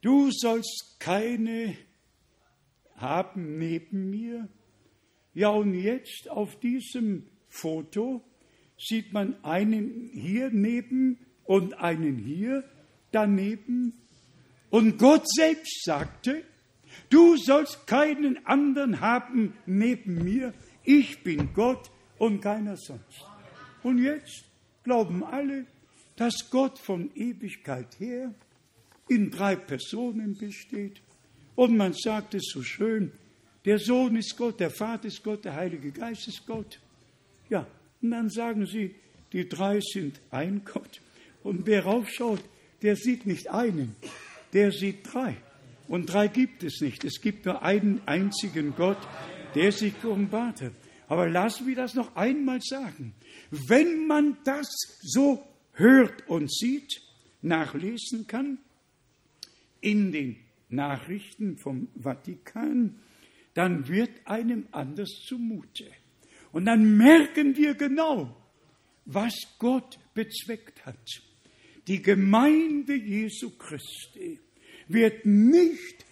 du sollst keine haben neben mir. Ja, und jetzt auf diesem Foto sieht man einen hier neben und einen hier daneben. Und Gott selbst sagte, du sollst keinen anderen haben neben mir. Ich bin Gott und keiner sonst. Und jetzt glauben alle, dass Gott von Ewigkeit her in drei Personen besteht. Und man sagt es so schön, der Sohn ist Gott, der Vater ist Gott, der Heilige Geist ist Gott. Ja, und dann sagen sie, die drei sind ein Gott. Und wer raufschaut, der sieht nicht einen, der sieht drei. Und drei gibt es nicht. Es gibt nur einen einzigen Gott, der sich offenbart hat. Aber lassen wir das noch einmal sagen. Wenn man das so hört und sieht, nachlesen kann, in den Nachrichten vom Vatikan, dann wird einem anders zumute. Und dann merken wir genau, was Gott bezweckt hat. Die Gemeinde Jesu Christi wird nicht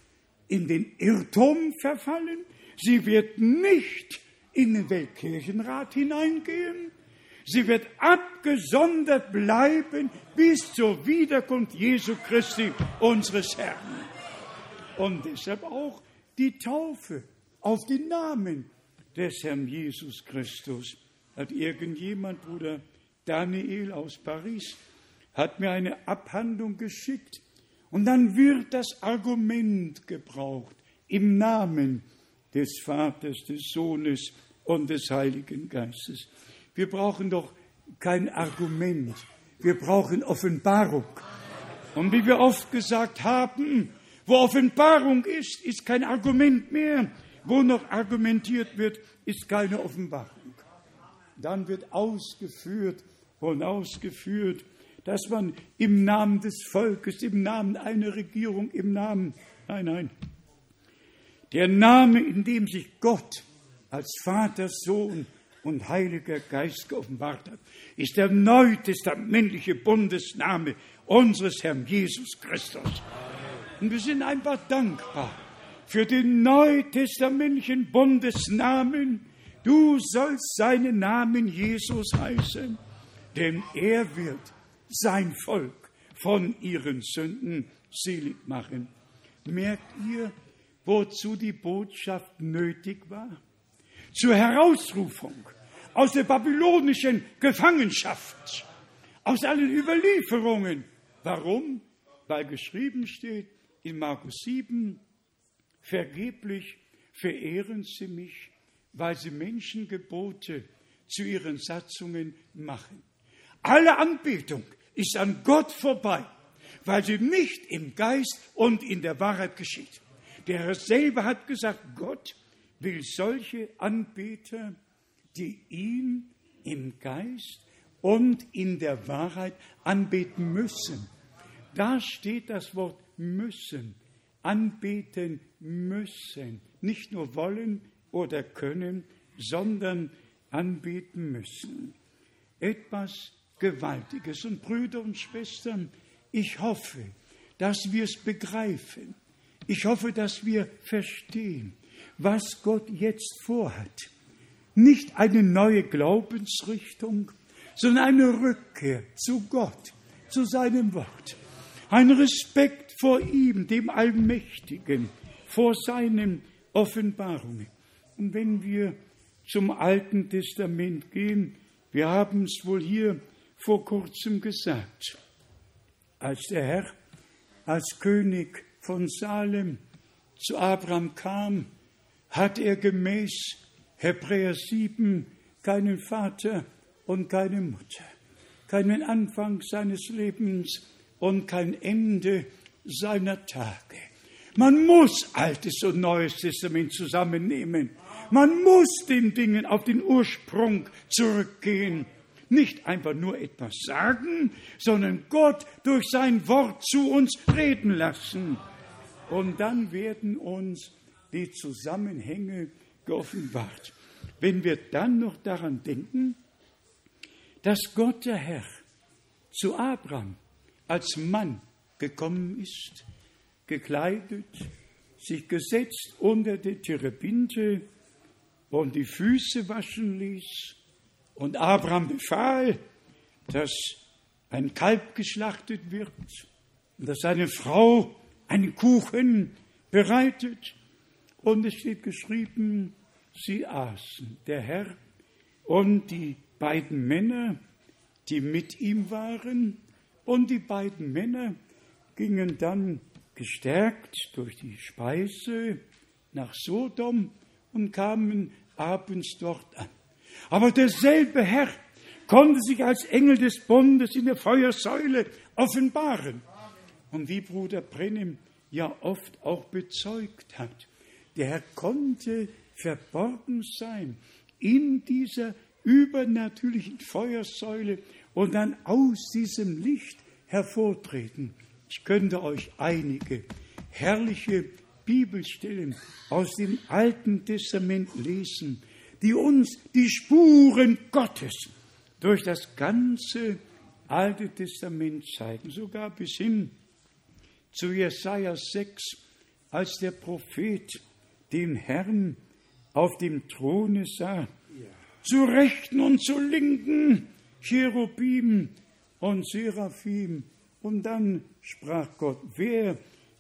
in den Irrtum verfallen, sie wird nicht in den Weltkirchenrat hineingehen. Sie wird abgesondert bleiben bis zur Wiederkunft Jesu Christi, unseres Herrn. Und deshalb auch die Taufe auf den Namen des Herrn Jesus Christus. Hat irgendjemand, Bruder Daniel aus Paris, hat mir eine Abhandlung geschickt. Und dann wird das Argument gebraucht im Namen des Vaters, des Sohnes und des Heiligen Geistes. Wir brauchen doch kein Argument, wir brauchen Offenbarung. Und wie wir oft gesagt haben, wo Offenbarung ist, ist kein Argument mehr. Wo noch argumentiert wird, ist keine Offenbarung. Dann wird ausgeführt und ausgeführt, dass man im Namen des Volkes, im Namen einer Regierung, im Namen, nein, nein, der Name, in dem sich Gott als Vater, Sohn und Heiliger Geist geoffenbart hat, ist der neutestamentliche Bundesname unseres Herrn Jesus Christus. Und wir sind einfach dankbar für den neutestamentlichen Bundesnamen. Du sollst seinen Namen Jesus heißen, denn er wird sein Volk von ihren Sünden selig machen. Merkt ihr, wozu die Botschaft nötig war? Zur Herausrufung aus der babylonischen Gefangenschaft, aus allen Überlieferungen. Warum? Weil geschrieben steht in Markus 7, vergeblich verehren sie mich, weil sie Menschengebote zu ihren Satzungen machen. Alle Anbetung ist an Gott vorbei, weil sie nicht im Geist und in der Wahrheit geschieht. Der Herr selber hat gesagt, Gott will solche Anbeter, die ihn im Geist und in der Wahrheit anbeten müssen. Da steht das Wort müssen, anbeten müssen. Nicht nur wollen oder können, sondern anbeten müssen. Etwas Gewaltiges. Und Brüder und Schwestern, ich hoffe, dass wir es begreifen. Ich hoffe, dass wir verstehen, was Gott jetzt vorhat. Nicht eine neue Glaubensrichtung, sondern eine Rückkehr zu Gott, zu seinem Wort. Ein Respekt vor ihm, dem Allmächtigen, vor seinen Offenbarungen. Und wenn wir zum Alten Testament gehen, wir haben es wohl hier vor kurzem gesagt, als der Herr als König von Salem zu Abraham kam, hat er gemäß Hebräer 7 keinen Vater und keine Mutter, keinen Anfang seines Lebens und kein Ende seiner Tage. Man muss Altes und Neues Testament zusammennehmen. Man muss den Dingen auf den Ursprung zurückgehen. Nicht einfach nur etwas sagen, sondern Gott durch sein Wort zu uns reden lassen. Und dann werden uns die Zusammenhänge geoffenbart. Wenn wir dann noch daran denken, dass Gott der Herr zu Abraham als Mann gekommen ist, gekleidet, sich gesetzt unter die Terebinte und die Füße waschen ließ. Und Abraham befahl, dass ein Kalb geschlachtet wird und dass seine Frau einen Kuchen bereitet. Und es steht geschrieben, sie aßen, der Herr und die beiden Männer, die mit ihm waren, und die beiden Männer gingen dann gestärkt durch die Speise nach Sodom und kamen abends dort an. Aber derselbe Herr konnte sich als Engel des Bundes in der Feuersäule offenbaren. Und wie Bruder Brennim ja oft auch bezeugt hat, der Herr konnte verborgen sein in dieser übernatürlichen Feuersäule und dann aus diesem Licht hervortreten. Ich könnte euch einige herrliche Bibelstellen aus dem Alten Testament lesen, die uns die Spuren Gottes durch das ganze Alte Testament zeigen, sogar bis hin zu Jesaja 6, als der Prophet den Herrn auf dem Throne sah, zu Rechten und zu Linken Cherubim und Seraphim. Und dann sprach Gott, wer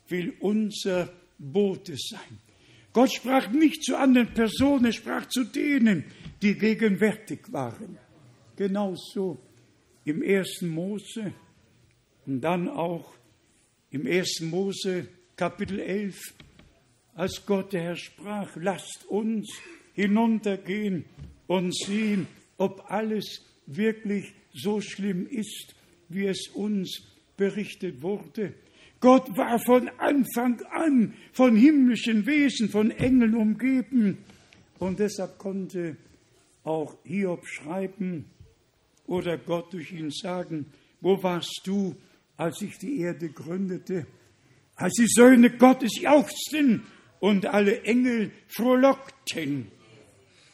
will unser Bote sein? Gott sprach nicht zu anderen Personen, er sprach zu denen, die gegenwärtig waren. Genauso im ersten Mose und dann auch im ersten Mose Kapitel 11, als Gott der Herr sprach, lasst uns hinuntergehen und sehen, ob alles wirklich so schlimm ist, wie es uns berichtet wurde. Gott war von Anfang an von himmlischen Wesen, von Engeln umgeben. Und deshalb konnte auch Hiob schreiben oder Gott durch ihn sagen, wo warst du, als ich die Erde gründete, als die Söhne Gottes jauchzten und alle Engel frohlockten.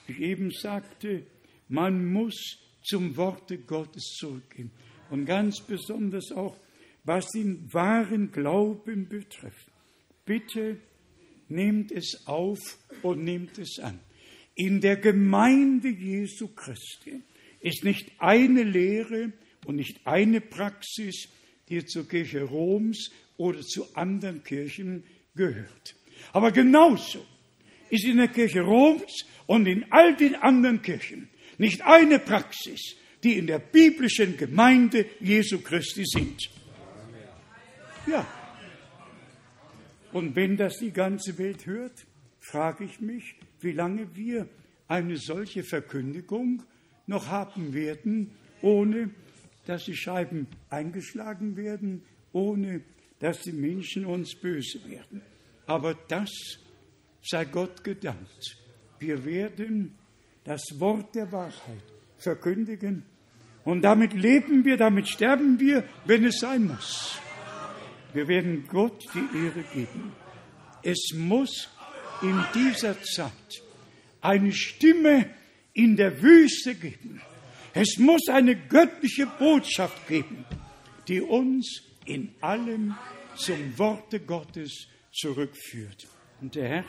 Ich eben sagte, man muss zum Worte Gottes zurückgehen. Und ganz besonders auch was den wahren Glauben betrifft. Bitte nehmt es auf und nehmt es an. In der Gemeinde Jesu Christi ist nicht eine Lehre und nicht eine Praxis, die zur Kirche Roms oder zu anderen Kirchen gehört. Aber genauso ist in der Kirche Roms und in all den anderen Kirchen nicht eine Praxis, die in der biblischen Gemeinde Jesu Christi sind. Ja. Und wenn das die ganze Welt hört, frage ich mich, wie lange wir eine solche Verkündigung noch haben werden, ohne dass die Scheiben eingeschlagen werden, ohne dass die Menschen uns böse werden. Aber das sei Gott gedankt. Wir werden das Wort der Wahrheit verkündigen und damit leben wir, damit sterben wir, wenn es sein muss. Wir werden Gott die Ehre geben. Es muss in dieser Zeit eine Stimme in der Wüste geben. Es muss eine göttliche Botschaft geben, die uns in allem zum Worte Gottes zurückführt. Und der Herr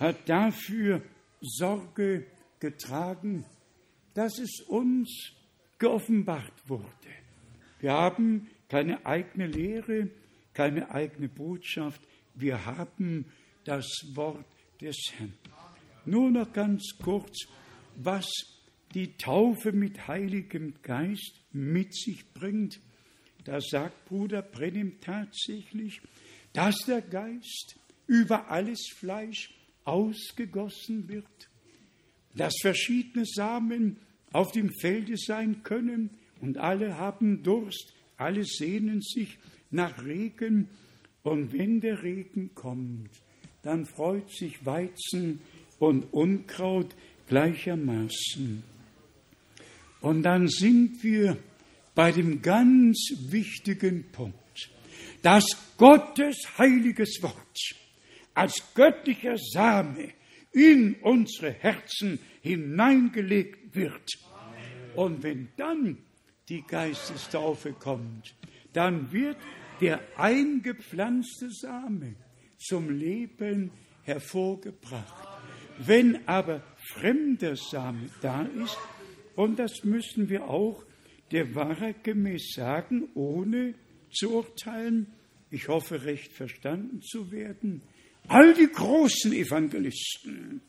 hat dafür Sorge getragen, dass es uns geoffenbart wurde. Wir haben keine eigene Lehre, keine eigene Botschaft. Wir haben das Wort des Herrn. Nur noch ganz kurz, was die Taufe mit Heiligem Geist mit sich bringt. Da sagt Bruder Brennim tatsächlich, dass der Geist über alles Fleisch ausgegossen wird, dass verschiedene Samen auf dem Felde sein können und alle haben Durst, alle sehnen sich nach Regen und wenn der Regen kommt, dann freut sich Weizen und Unkraut gleichermaßen. Und dann sind wir bei dem ganz wichtigen Punkt, dass Gottes heiliges Wort als göttlicher Same in unsere Herzen hineingelegt wird. Und wenn dann die Geistestaufe kommt, dann wird der eingepflanzte Same zum Leben hervorgebracht. Wenn aber fremder Same da ist, und das müssen wir auch der Wahrheit gemäß sagen, ohne zu urteilen, ich hoffe recht verstanden zu werden, all die großen Evangelisten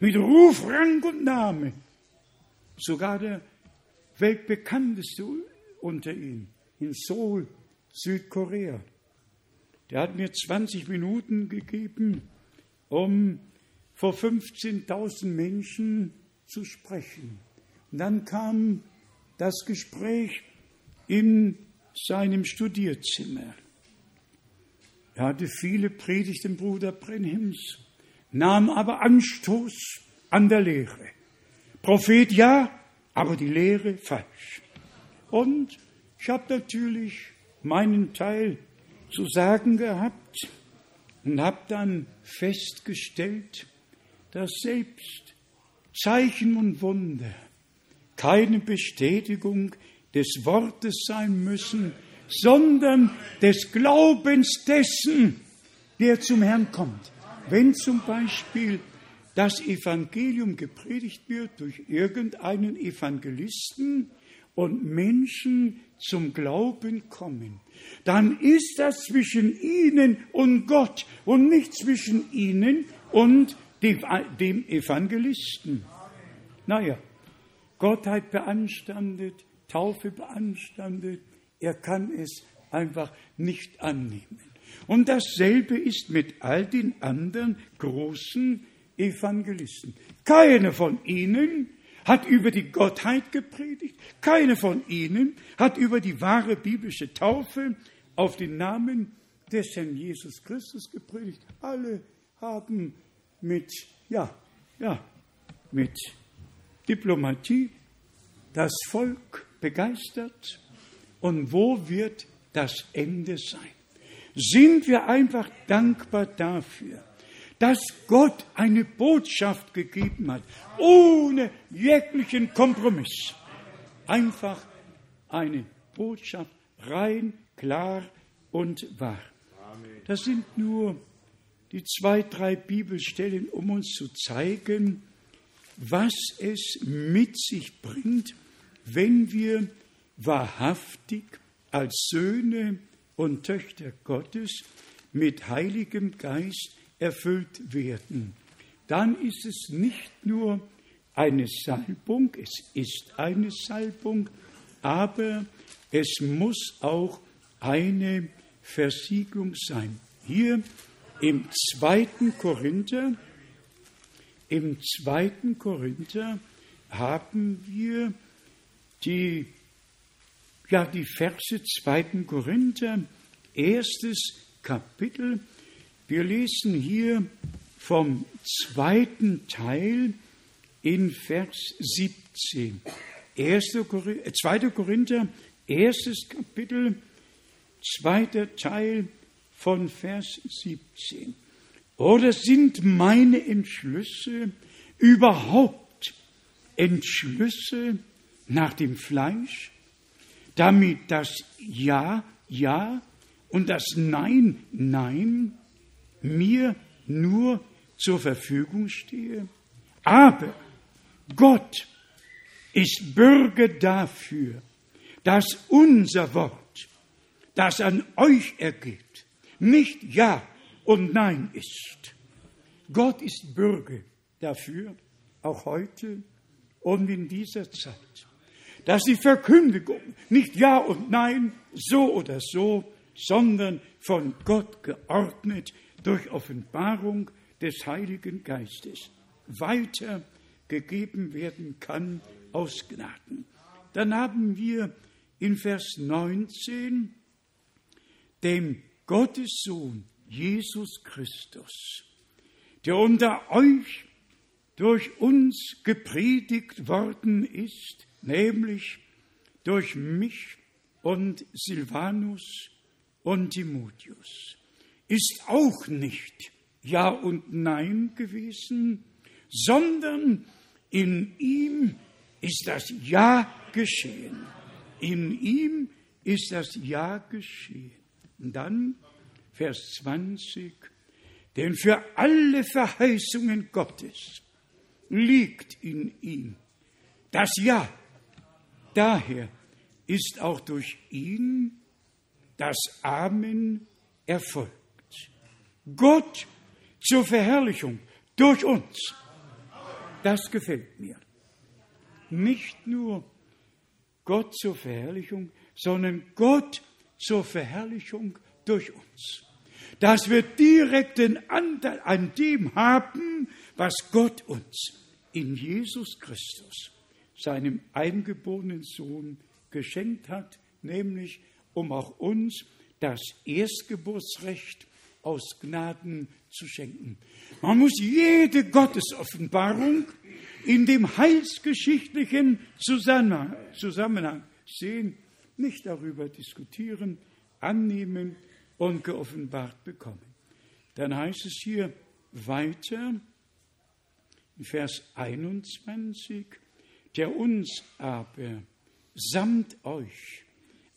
mit Ruf, Rang und Name, sogar der weltbekannteste unter ihnen in Seoul, Südkorea, der hat mir 20 Minuten gegeben, um vor 15.000 Menschen zu sprechen. Und dann kam das Gespräch in seinem Studierzimmer. Er hatte viele Predigten Bruder Brenhims, nahm aber Anstoß an der Lehre. Prophet ja, aber die Lehre falsch. Und ich habe natürlich meinen Teil zu sagen gehabt und habe dann festgestellt, dass selbst Zeichen und Wunder keine Bestätigung des Wortes sein müssen, sondern des Glaubens dessen, der zum Herrn kommt. Wenn zum Beispiel das Evangelium gepredigt wird durch irgendeinen Evangelisten und Menschen zum Glauben kommen, dann ist das zwischen ihnen und Gott und nicht zwischen ihnen und dem, Evangelisten. Naja, Gottheit beanstandet, Taufe beanstandet, er kann es einfach nicht annehmen. Und dasselbe ist mit all den anderen großen Evangelisten. Keine von ihnen hat über die Gottheit gepredigt, keine von ihnen hat über die wahre biblische Taufe auf den Namen des Herrn Jesus Christus gepredigt. Alle haben mit, ja, ja, mit Diplomatie das Volk begeistert. Und wo wird das Ende sein? Sind wir einfach dankbar dafür, dass Gott eine Botschaft gegeben hat, ohne jeglichen Kompromiss. Einfach eine Botschaft, rein, klar und wahr. Das sind nur die zwei, drei Bibelstellen, um uns zu zeigen, was es mit sich bringt, wenn wir wahrhaftig als Söhne und Töchter Gottes mit Heiligem Geist erfüllt werden, dann ist es nicht nur eine Salbung, es ist eine Salbung, aber es muss auch eine Versiegelung sein. Hier im zweiten Korinther, im zweiten Korinther haben wir die, ja, die Verse zweiten Korinther, erstes Kapitel, wir lesen hier vom zweiten Teil in Vers 17. 1. Korinther, 2. Korinther, erstes Kapitel, zweiter Teil von Vers 17. Oder sind meine Entschlüsse überhaupt Entschlüsse nach dem Fleisch, damit das Ja, Ja und das Nein, Nein mir nur zur Verfügung stehe. Aber Gott ist Bürger dafür, dass unser Wort, das an euch ergeht, nicht Ja und Nein ist. Gott ist Bürger dafür, auch heute und in dieser Zeit, dass die Verkündigung nicht Ja und Nein, so oder so, sondern von Gott geordnet durch Offenbarung des Heiligen Geistes weitergegeben werden kann aus Gnaden. Dann haben wir in Vers 19 dem Gottessohn Jesus Christus, der unter euch durch uns gepredigt worden ist, nämlich durch mich und Silvanus und Timotheus, ist auch nicht Ja und Nein gewesen, sondern in ihm ist das Ja geschehen. In ihm ist das Ja geschehen. Und dann Vers 20, denn für alle Verheißungen Gottes liegt in ihm das Ja. Daher ist auch durch ihn das Amen erfolgt. Gott zur Verherrlichung durch uns. Das gefällt mir. Nicht nur Gott zur Verherrlichung, sondern Gott zur Verherrlichung durch uns. Dass wir direkten Anteil an dem haben, was Gott uns in Jesus Christus, seinem eingeborenen Sohn, geschenkt hat, nämlich um auch uns das Erstgeburtsrecht aus Gnaden zu schenken. Man muss jede Gottesoffenbarung in dem heilsgeschichtlichen Zusammenhang sehen, nicht darüber diskutieren, annehmen und geoffenbart bekommen. Dann heißt es hier weiter, Vers 21, der uns aber samt euch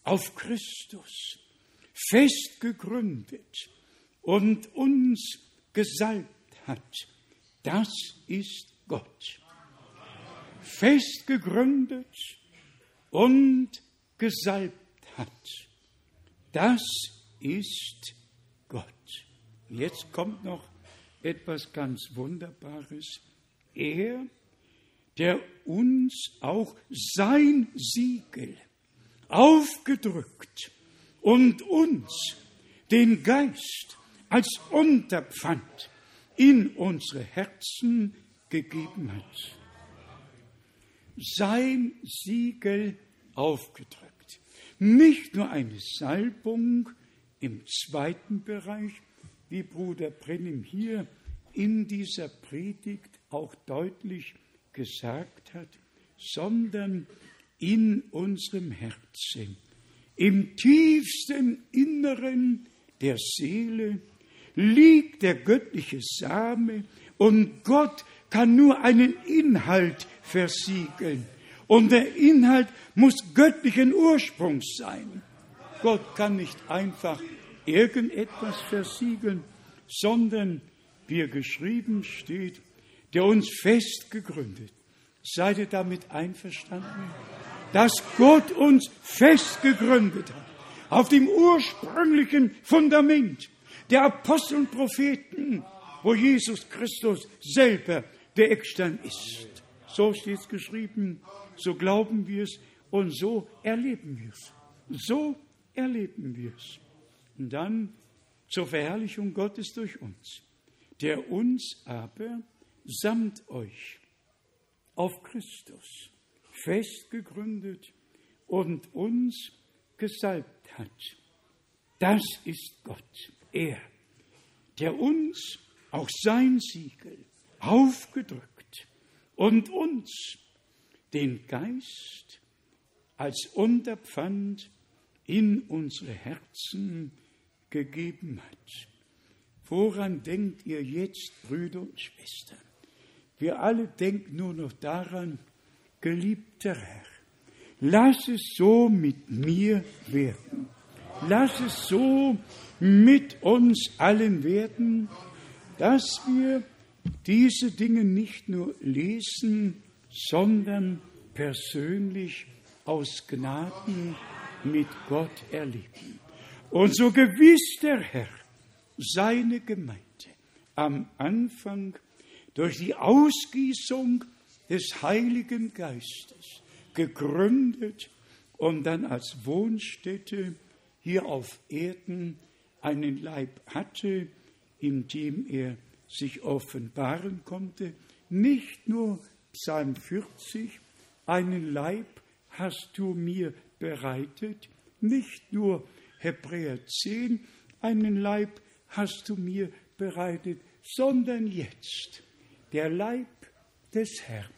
auf Christus fest gegründet und uns gesalbt hat, das ist Gott. Fest gegründet und gesalbt hat, das ist Gott. Jetzt kommt noch etwas ganz Wunderbares. Er, der uns auch sein Siegel aufgedrückt und uns den Geist als Unterpfand in unsere Herzen gegeben hat. Sein Siegel aufgedrückt. Nicht nur eine Salbung im zweiten Bereich, wie Bruder Brennim hier in dieser Predigt auch deutlich gesagt hat, sondern in unserem Herzen, im tiefsten Inneren der Seele liegt der göttliche Same und Gott kann nur einen Inhalt versiegeln. Und der Inhalt muss göttlichen Ursprungs sein. Gott kann nicht einfach irgendetwas versiegeln, sondern wie er geschrieben steht, der uns fest gegründet. Seid ihr damit einverstanden? Dass Gott uns fest gegründet hat, auf dem ursprünglichen Fundament der Apostel und Propheten, wo Jesus Christus selber der Eckstein ist. So steht es geschrieben, so glauben wir es und so erleben wir es. So erleben wir es. Und dann zur Verherrlichung Gottes durch uns, der uns aber samt euch auf Christus festgegründet und uns gesalbt hat. Das ist Gott, er, der uns auch sein Siegel aufgedrückt und uns den Geist als Unterpfand in unsere Herzen gegeben hat. Woran denkt ihr jetzt, Brüder und Schwestern? Wir alle denken nur noch daran, geliebter Herr, lass es so mit mir werden. Lass es so mit uns allen werden, dass wir diese Dinge nicht nur lesen, sondern persönlich aus Gnaden mit Gott erleben. Und so gewiss der Herr seine Gemeinde am Anfang durch die Ausgießung des Heiligen Geistes gegründet und dann als Wohnstätte hier auf Erden einen Leib hatte, in dem er sich offenbaren konnte. Nicht nur Psalm 40, einen Leib hast du mir bereitet, nicht nur Hebräer 10, einen Leib hast du mir bereitet, sondern jetzt der Leib des Herrn,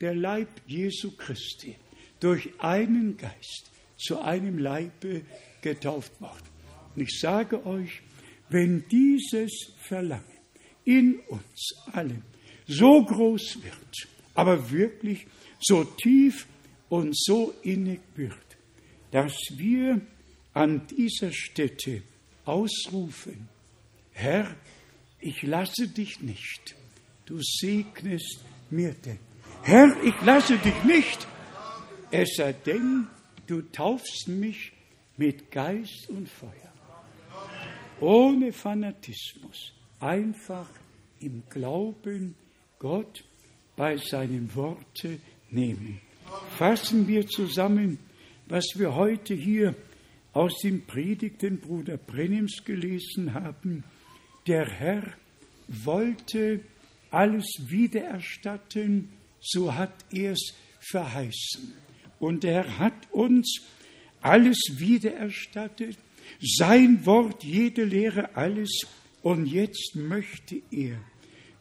der Leib Jesu Christi, durch einen Geist zu einem Leibe getauft worden. Und ich sage euch, wenn dieses Verlangen in uns allen so groß wird, aber wirklich so tief und so innig wird, dass wir an dieser Stätte ausrufen, Herr, ich lasse dich nicht, du segnest mir denn. Herr, ich lasse dich nicht, es sei denn, du taufst mich mit Geist und Feuer. Ohne Fanatismus, einfach im Glauben Gott bei seinem Worte nehmen. Fassen wir zusammen, was wir heute hier aus den Predigten Bruder Brennims gelesen haben. Der Herr wollte alles wiedererstatten, so hat er es verheißen. Und er hat uns alles wiedererstattet, sein Wort, jede Lehre, alles. Und jetzt möchte er,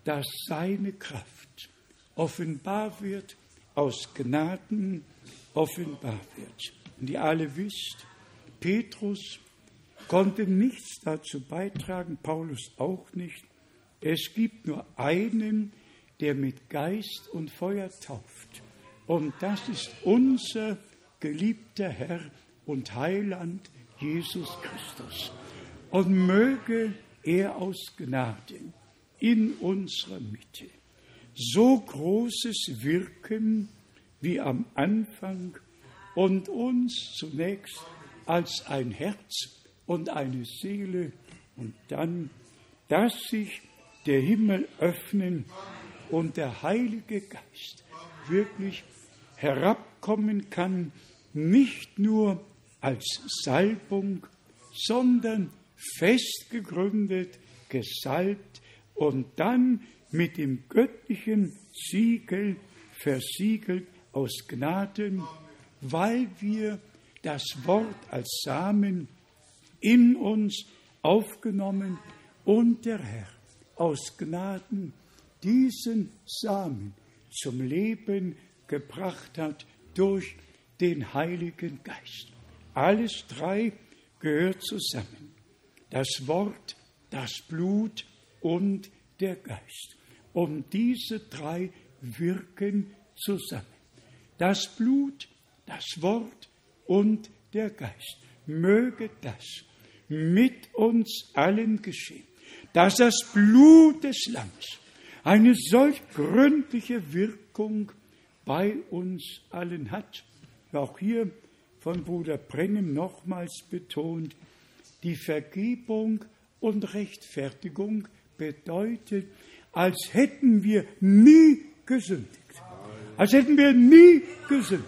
dass seine Kraft offenbar wird, aus Gnaden offenbar wird. Und ihr alle wisst, Petrus konnte nichts dazu beitragen, Paulus auch nicht. Es gibt nur einen, der mit Geist und Feuer tauft. Und das ist unser geliebter Herr und Heiland Jesus Christus. Und möge er aus Gnaden in unserer Mitte so großes Wirken wie am Anfang und uns zunächst als ein Herz und eine Seele und dann, dass sich der Himmel öffnen und der Heilige Geist wirklich herabkommen kann, nicht nur als Salbung, sondern fest gegründet, gesalbt und dann mit dem göttlichen Siegel versiegelt aus Gnaden, weil wir das Wort als Samen in uns aufgenommen und der Herr aus Gnaden diesen Samen zum Leben gebracht hat durch den Heiligen Geist. Alles drei gehört zusammen. Das Wort, das Blut und der Geist. Und diese drei wirken zusammen. Das Blut, das Wort und der Geist. Möge das mit uns allen geschehen, dass das Blut des Lammes eine solch gründliche Wirkung bei uns allen hat. Auch hier von Bruder Brennem nochmals betont, die Vergebung und Rechtfertigung bedeutet, als hätten wir nie gesündigt. Als hätten wir nie gesündigt.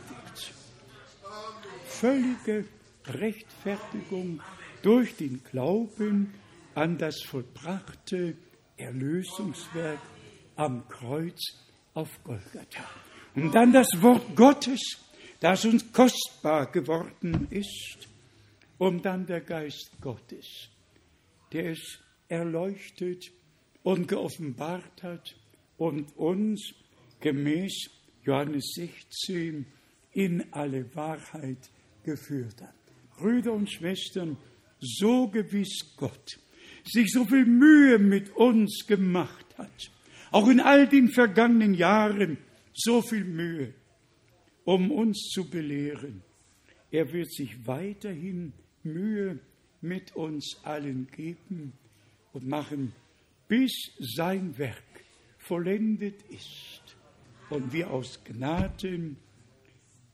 Völlige Rechtfertigung durch den Glauben an das vollbrachte Erlösungswerk am Kreuz auf Golgatha. Und dann das Wort Gottes, das uns kostbar geworden ist. Und dann der Geist Gottes, der es erleuchtet und geoffenbart hat und uns gemäß Johannes 16 in alle Wahrheit geführt hat. Brüder und Schwestern, so gewiss Gott sich so viel Mühe mit uns gemacht hat, auch in all den vergangenen Jahren so viel Mühe, um uns zu belehren. Er wird sich weiterhin Mühe mit uns allen geben und machen, bis sein Werk vollendet ist und wir aus Gnaden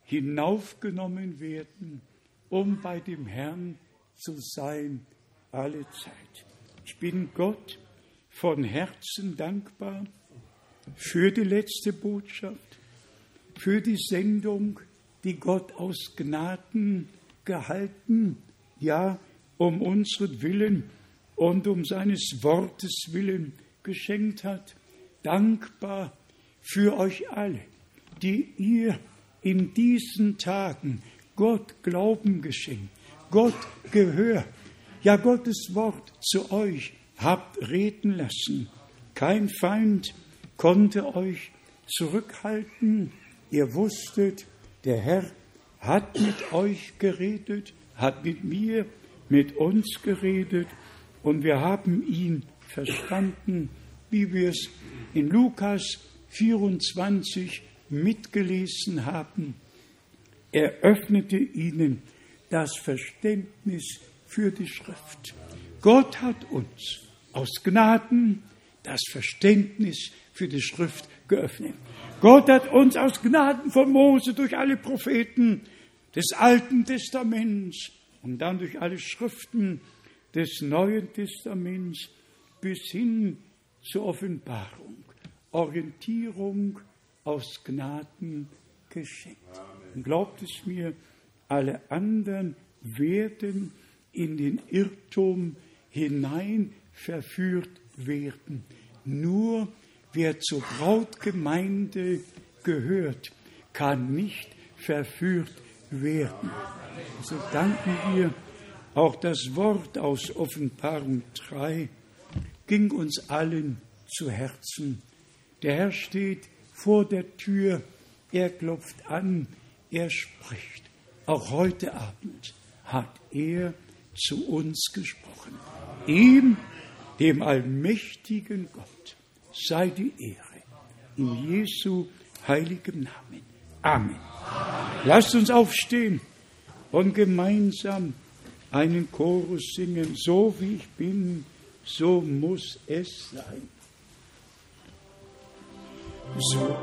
hinaufgenommen werden, um bei dem Herrn zu sein alle Zeit. Ich bin Gott von Herzen dankbar, für die letzte Botschaft, für die Sendung, die Gott aus Gnaden gehalten, ja, um unseren Willen und um seines Wortes willen geschenkt hat. Dankbar für euch alle, die ihr in diesen Tagen Gott Glauben geschenkt, Gott Gehör, ja Gottes Wort zu euch habt reden lassen. Kein Feind konnte euch zurückhalten. Ihr wusstet, der Herr hat mit euch geredet, hat mit mir, mit uns geredet und wir haben ihn verstanden, wie wir es in Lukas 24 mitgelesen haben. Er öffnete ihnen das Verständnis für die Schrift. Gott hat uns aus Gnaden das Verständnis für die Schrift geöffnet. Gott hat uns aus Gnaden von Mose durch alle Propheten des Alten Testaments und dann durch alle Schriften des Neuen Testaments bis hin zur Offenbarung, Orientierung aus Gnaden geschenkt. Und glaubt es mir, alle anderen werden in den Irrtum hinein verführt werden. Nur wer zur Brautgemeinde gehört, kann nicht verführt werden. So danken wir auch das Wort aus Offenbarung 3 ging uns allen zu Herzen. Der Herr steht vor der Tür, er klopft an, er spricht. Auch heute Abend hat er zu uns gesprochen. Ihm, dem allmächtigen Gott, sei die Ehre. In Jesu heiligem Namen. Amen. Amen. Lasst uns aufstehen und gemeinsam einen Chorus singen, so wie ich bin, so muss es sein. So.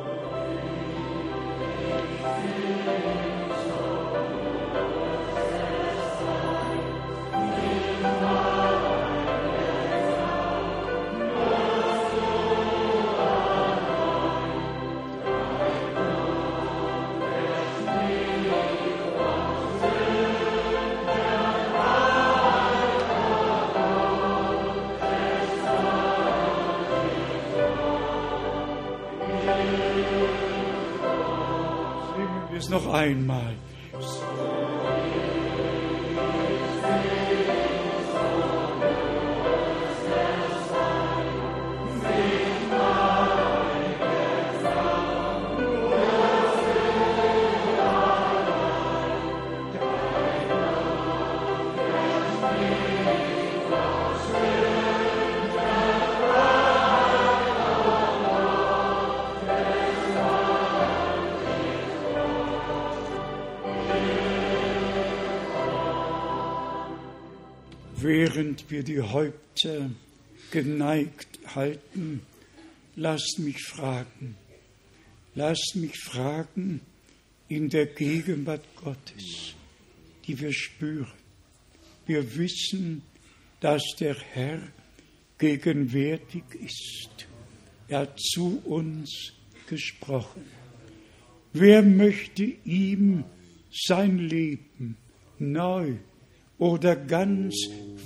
Einmal. Während wir die Häupter geneigt halten, lasst mich fragen, lasst mich fragen in der Gegenwart Gottes, die wir spüren. Wir wissen, dass der Herr gegenwärtig ist. Er hat zu uns gesprochen. Wer möchte ihm sein Leben neu oder ganz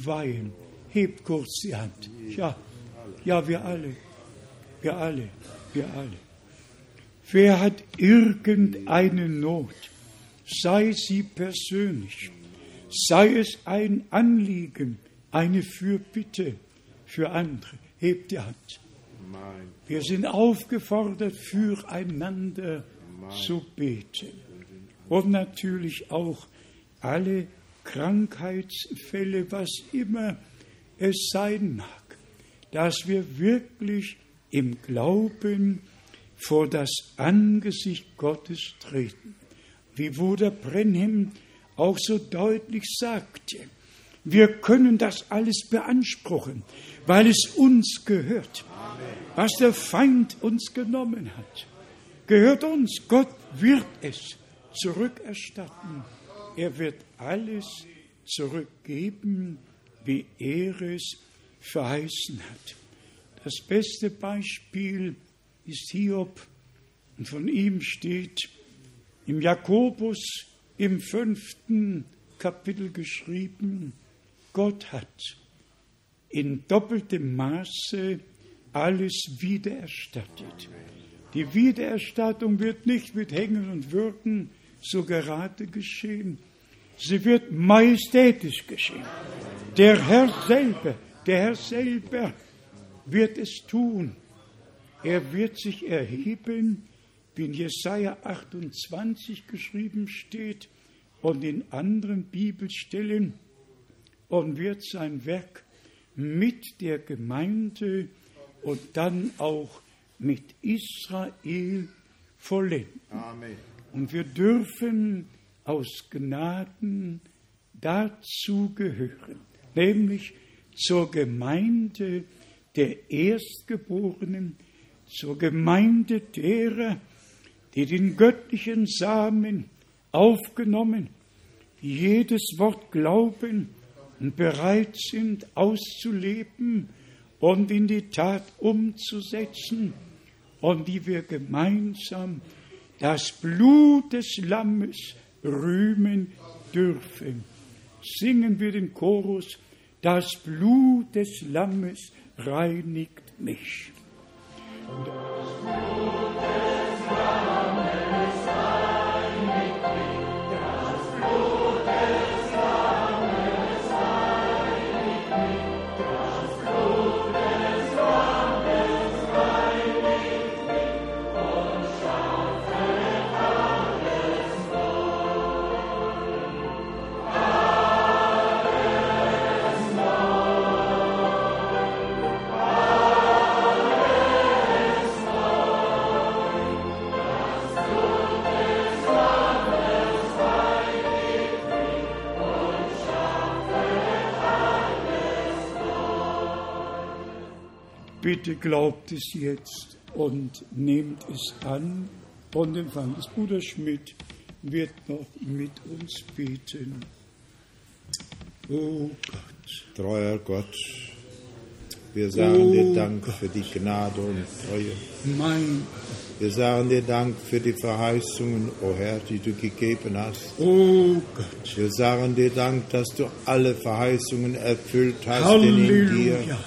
weihen. Hebt kurz die Hand. Ja, ja, wir alle, wir alle, wir alle. Wer hat irgendeine Not, sei sie persönlich, sei es ein Anliegen, eine Fürbitte für andere, hebt die Hand. Wir sind aufgefordert, füreinander zu beten. Und natürlich auch alle Krankheitsfälle, was immer es sein mag, dass wir wirklich im Glauben vor das Angesicht Gottes treten. Wie Bruder Brenhem auch so deutlich sagte, wir können das alles beanspruchen, weil es uns gehört. Was der Feind uns genommen hat, gehört uns. Gott wird es zurückerstatten. Er wird alles zurückgeben, wie er es verheißen hat. Das beste Beispiel ist Hiob und von ihm steht im Jakobus im fünften Kapitel geschrieben, Gott hat in doppeltem Maße alles wiedererstattet. Die Wiedererstattung wird nicht mit Hängen und Würgen so gerade geschehen. Sie wird majestätisch geschehen. Der Herr selber, der Herr selber wird es tun. Er wird sich erheben, wie in Jesaja 28 geschrieben steht und in anderen Bibelstellen und wird sein Werk mit der Gemeinde und dann auch mit Israel vollenden. Amen. Und wir dürfen aus Gnaden dazu gehören, nämlich zur Gemeinde der Erstgeborenen, zur Gemeinde derer, die den göttlichen Samen aufgenommen, die jedes Wort glauben und bereit sind auszuleben und in die Tat umzusetzen und die wir gemeinsam das Blut des Lammes rühmen dürfen. Singen wir den Chorus, das Blut des Lammes reinigt mich. Das Blut des Lammes Bitte glaubt es jetzt und nehmt es an und empfangt es. Bruder Schmidt wird noch mit uns beten. Oh Gott. Treuer Gott, wir sagen oh dir Dank Gott. für die Gnade und Treue. Mein wir sagen dir Dank für die Verheißungen, o oh Herr, die du gegeben hast. Oh Gott. Wir sagen dir Dank, dass du alle Verheißungen erfüllt hast, Halleluja. denn in dir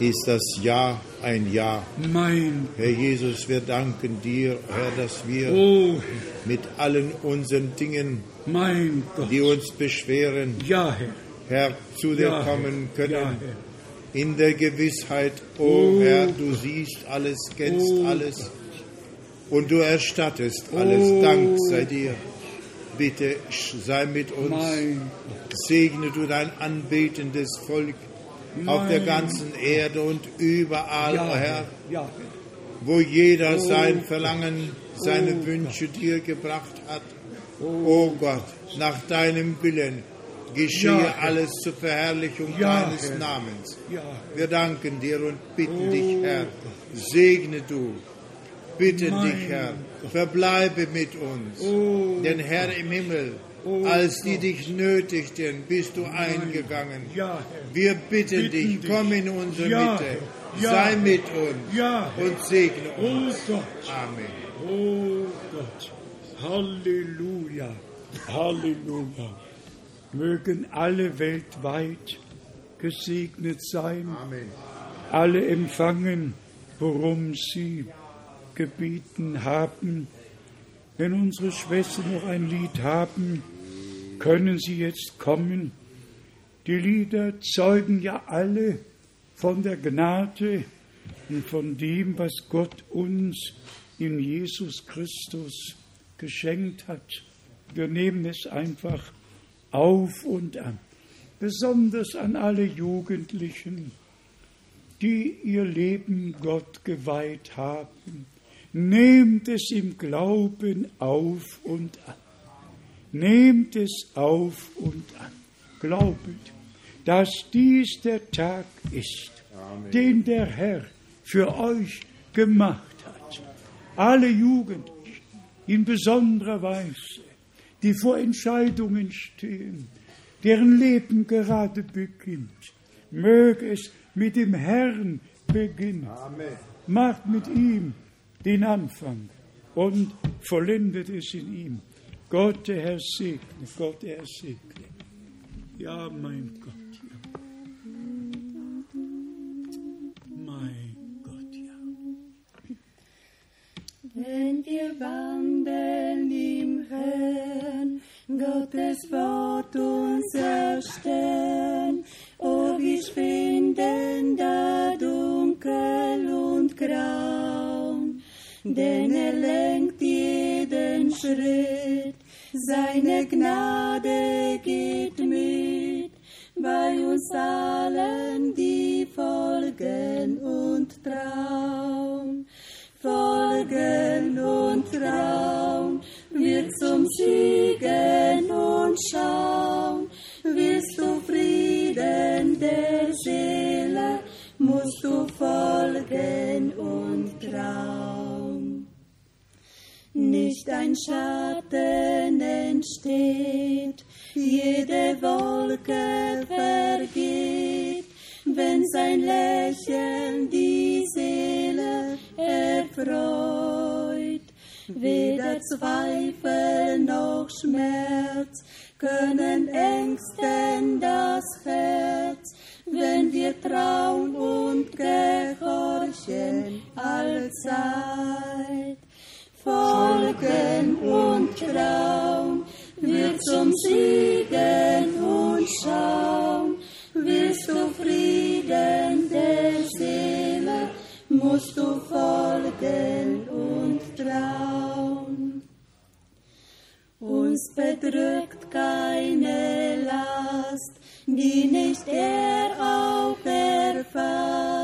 ist das Ja ein Ja. Mein Herr Jesus, wir danken dir, Herr, dass wir oh. mit allen unseren Dingen, mein die uns beschweren, ja, Herr. Herr, zu dir ja, kommen können. Ja, in der Gewissheit, oh, oh, Herr, du siehst alles, kennst oh. alles und du erstattest alles. Oh. Dank sei dir. Bitte sei mit uns. Segne du dein anbetendes Volk auf der ganzen Erde und überall, ja, oh Herr, ja. wo jeder oh, sein Verlangen, seine oh, Wünsche Gott. dir gebracht hat. Oh, oh Gott, nach deinem Willen geschehe ja, alles zur Verherrlichung deines. Namens. Wir danken dir und bitten oh, dich, Herr, segne du, bitten dich, Herr, verbleibe mit uns, oh, denn Herr im Himmel, Oh Als die dich nötigten, bist du eingegangen. Wir bitten dich, komm in unsere Mitte, sei mit uns und segne uns. Amen. Oh Gott, Halleluja, Halleluja. Mögen alle weltweit gesegnet sein, Amen. alle empfangen, worum sie gebeten haben. Wenn unsere Schwestern noch ein Lied haben, können sie jetzt kommen. Die Lieder zeugen ja alle von der Gnade und von dem, was Gott uns in Jesus Christus geschenkt hat. Wir nehmen es einfach auf und an, besonders an alle Jugendlichen, die ihr Leben Gott geweiht haben Nehmt es im Glauben auf und an. Nehmt es auf und an. Glaubet, dass dies der Tag ist, Amen. den der Herr für euch gemacht hat. Alle Jugendlichen in besonderer Weise, die vor Entscheidungen stehen, deren Leben gerade beginnt, möge es mit dem Herrn beginnen. Amen. Macht mit ihm den Anfang und vollendet es in ihm. Gott, der Herr segne, Gott, der Herr segne. Ja, mein Gott. Ja. Mein Gott, ja. Wenn wir wandeln im Herrn, Gottes Wort uns erstellen, oh, wir finden da dunkel und grau, denn er lenkt jeden Schritt, seine Gnade geht mit bei uns allen, die folgen und trauen, folgen und trauen, wir zum Siegen und schauen, wirst du Frieden der Seele, musst du folgen und trauen. Nicht ein Schatten entsteht, jede Wolke vergeht, wenn sein Lächeln die Seele erfreut. Weder Zweifel noch Schmerz können ängsten das Herz, wenn wir trauen und gehorchen allzeit. Folgen und trauen, wir zum Siegen und schauen, wirst du Frieden der Seele, musst du folgen und trauen. Uns bedrückt keine Last, die nicht er auch erfasst.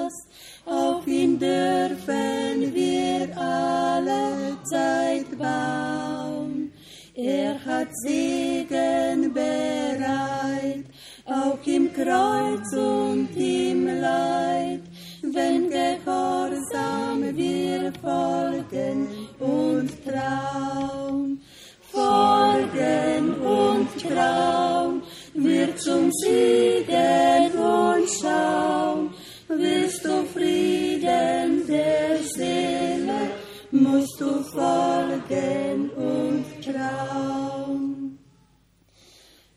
Alle Zeit bauen. Er hat Segen bereit, auch im Kreuz und im Leid, wenn gehorsam wir folgen und trauen. Folgen und trauen, wir zum Siegen und schauen, wirst du Frieden du folgen und trauen.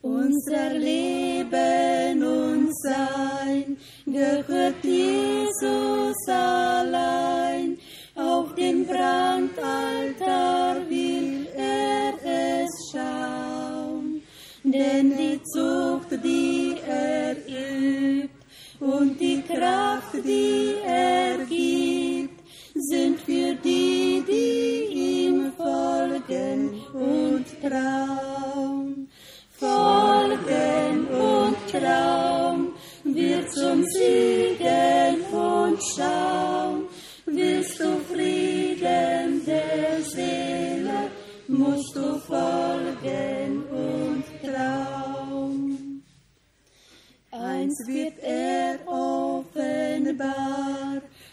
Unser Leben und Sein gehört Jesus allein. Auf dem Brandaltar will er es schauen, denn die Zucht, die er übt, und die Kraft, die er gibt, sind für die, die ihm folgen und trauen. Folgen und trauen, wir zum Siegen und schauen, willst du Frieden der Seele, musst du folgen und trauen. Eins wird er offenbar,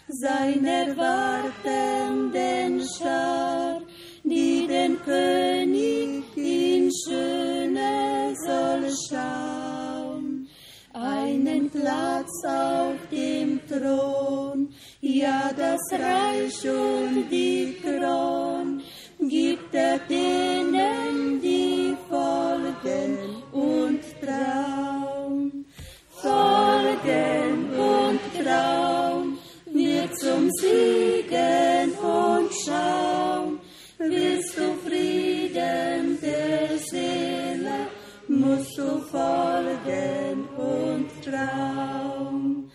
seiner wartenden Schar, die den König in Schöne soll schauen. Einen Platz auf dem Thron, ja das Reich und die Kron, gibt er denen, die folgen und trauen Siegen und schauen, willst du Frieden der Seele, musst du folgen und trauen.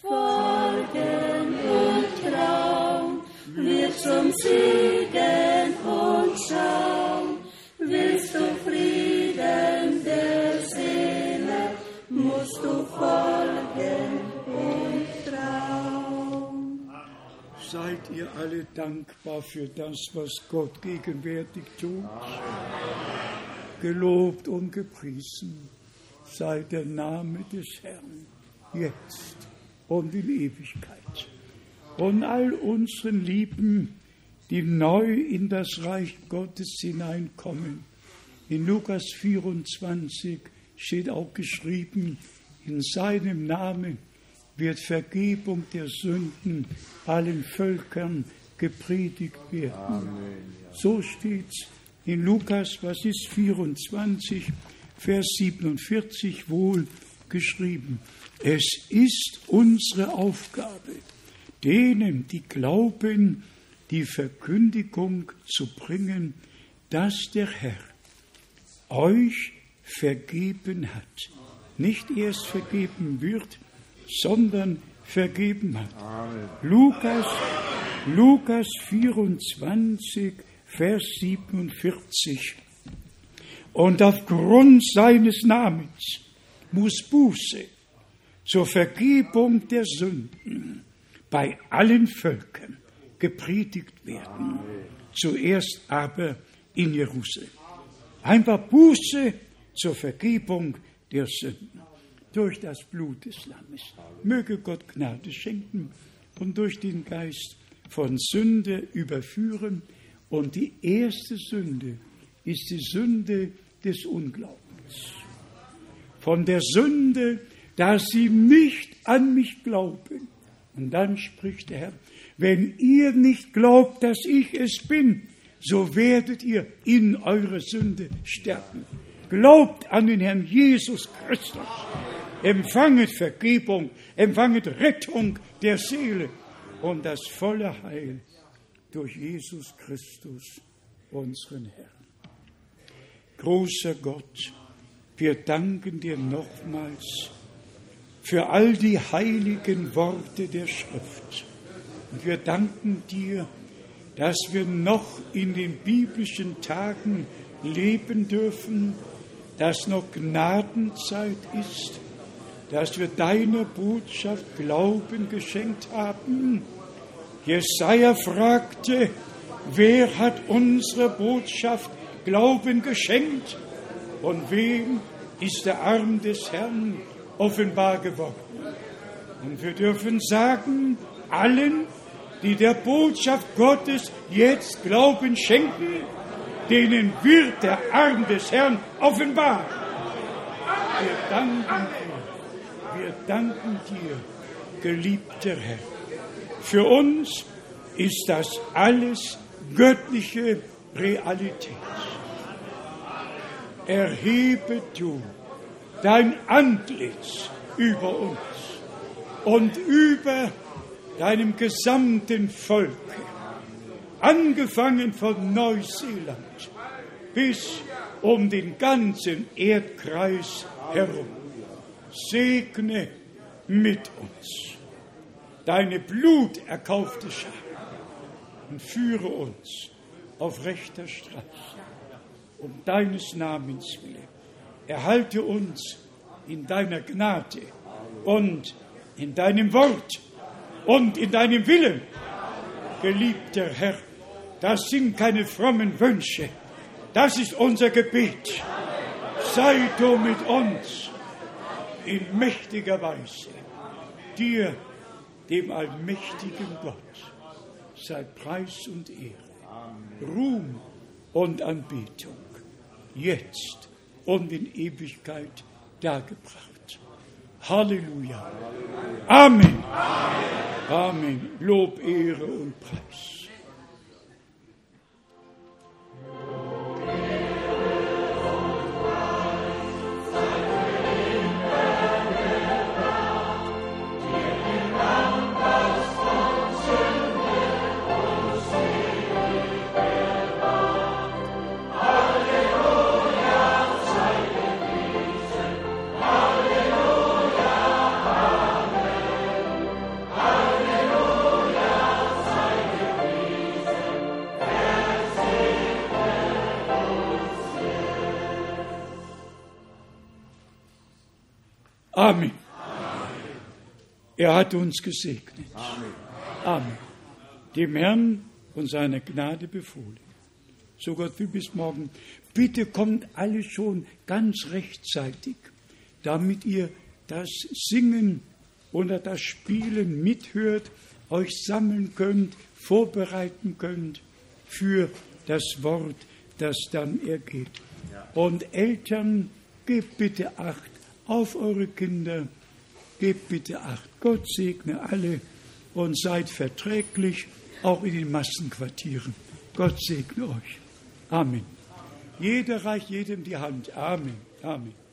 Folgen und trauen, wir zum Siegen und schauen, willst du Frieden der Seele, musst du folgen Seid ihr alle dankbar für das, was Gott gegenwärtig tut? Gelobt und gepriesen sei der Name des Herrn, jetzt und in Ewigkeit. Und all unseren Lieben, die neu in das Reich Gottes hineinkommen. In Lukas 24 steht auch geschrieben, in seinem Namen wird Vergebung der Sünden allen Völkern gepredigt werden. So steht's in Lukas, was ist 24, Vers 47 wohl geschrieben. Es ist unsere Aufgabe, denen, die glauben, die Verkündigung zu bringen, dass der Herr euch vergeben hat. Nicht erst vergeben wird, sondern vergeben hat. Lukas, Lukas 24, Vers 47. Und aufgrund seines Namens muss Buße zur Vergebung der Sünden bei allen Völkern gepredigt werden. Zuerst aber in Jerusalem. Einfach Buße zur Vergebung der Sünden durch das Blut des Lammes. Möge Gott Gnade schenken und durch den Geist von Sünde überführen. Und die erste Sünde ist die Sünde des Unglaubens. Von der Sünde, dass sie nicht an mich glauben. Und dann spricht der Herr, wenn ihr nicht glaubt, dass ich es bin, so werdet ihr in eure Sünde sterben. Glaubt an den Herrn Jesus Christus. Empfanget Vergebung, empfanget Rettung der Seele und das volle Heil durch Jesus Christus, unseren Herrn. Großer Gott, wir danken dir nochmals für all die heiligen Worte der Schrift. Und wir danken dir, dass wir noch in den biblischen Tagen leben dürfen, dass noch Gnadenzeit ist, dass wir deiner Botschaft Glauben geschenkt haben. Jesaja fragte, wer hat unsere Botschaft Glauben geschenkt und wem ist der Arm des Herrn offenbar geworden? Und wir dürfen sagen, allen, die der Botschaft Gottes jetzt Glauben schenken, denen wird der Arm des Herrn offenbar. Wir danken dir, wir danken dir, geliebter Herr. Für uns ist das alles göttliche Realität. Erhebe du dein Antlitz über uns und über deinem gesamten Volk angefangen von Neuseeland bis um den ganzen Erdkreis herum. Segne mit uns deine bluterkaufte Schar und führe uns auf rechter Straße um deines Namens willen. Erhalte uns in deiner Gnade und in deinem Wort und in deinem Willen. Geliebter Herr, das sind keine frommen Wünsche. Das ist unser Gebet. Sei du mit uns in mächtiger Weise. Dir, dem allmächtigen Gott, sei Preis und Ehre, Ruhm und Anbetung, jetzt und in Ewigkeit dargebracht. Halleluja. Amen. Amen. Lob, Ehre und Preis. Hat uns gesegnet. Amen. Dem Herrn und seiner Gnade befohlen. So Gott will bis morgen. Bitte kommt alle schon ganz rechtzeitig, damit ihr das Singen oder das Spielen mithört, euch sammeln könnt, vorbereiten könnt für das Wort, das dann ergeht. Und Eltern, gebt bitte Acht auf eure Kinder. Gebt bitte Acht. Gott segne alle und seid verträglich auch in den Massenquartieren. Gott segne euch. Amen. Jeder reicht jedem die Hand. Amen. Amen.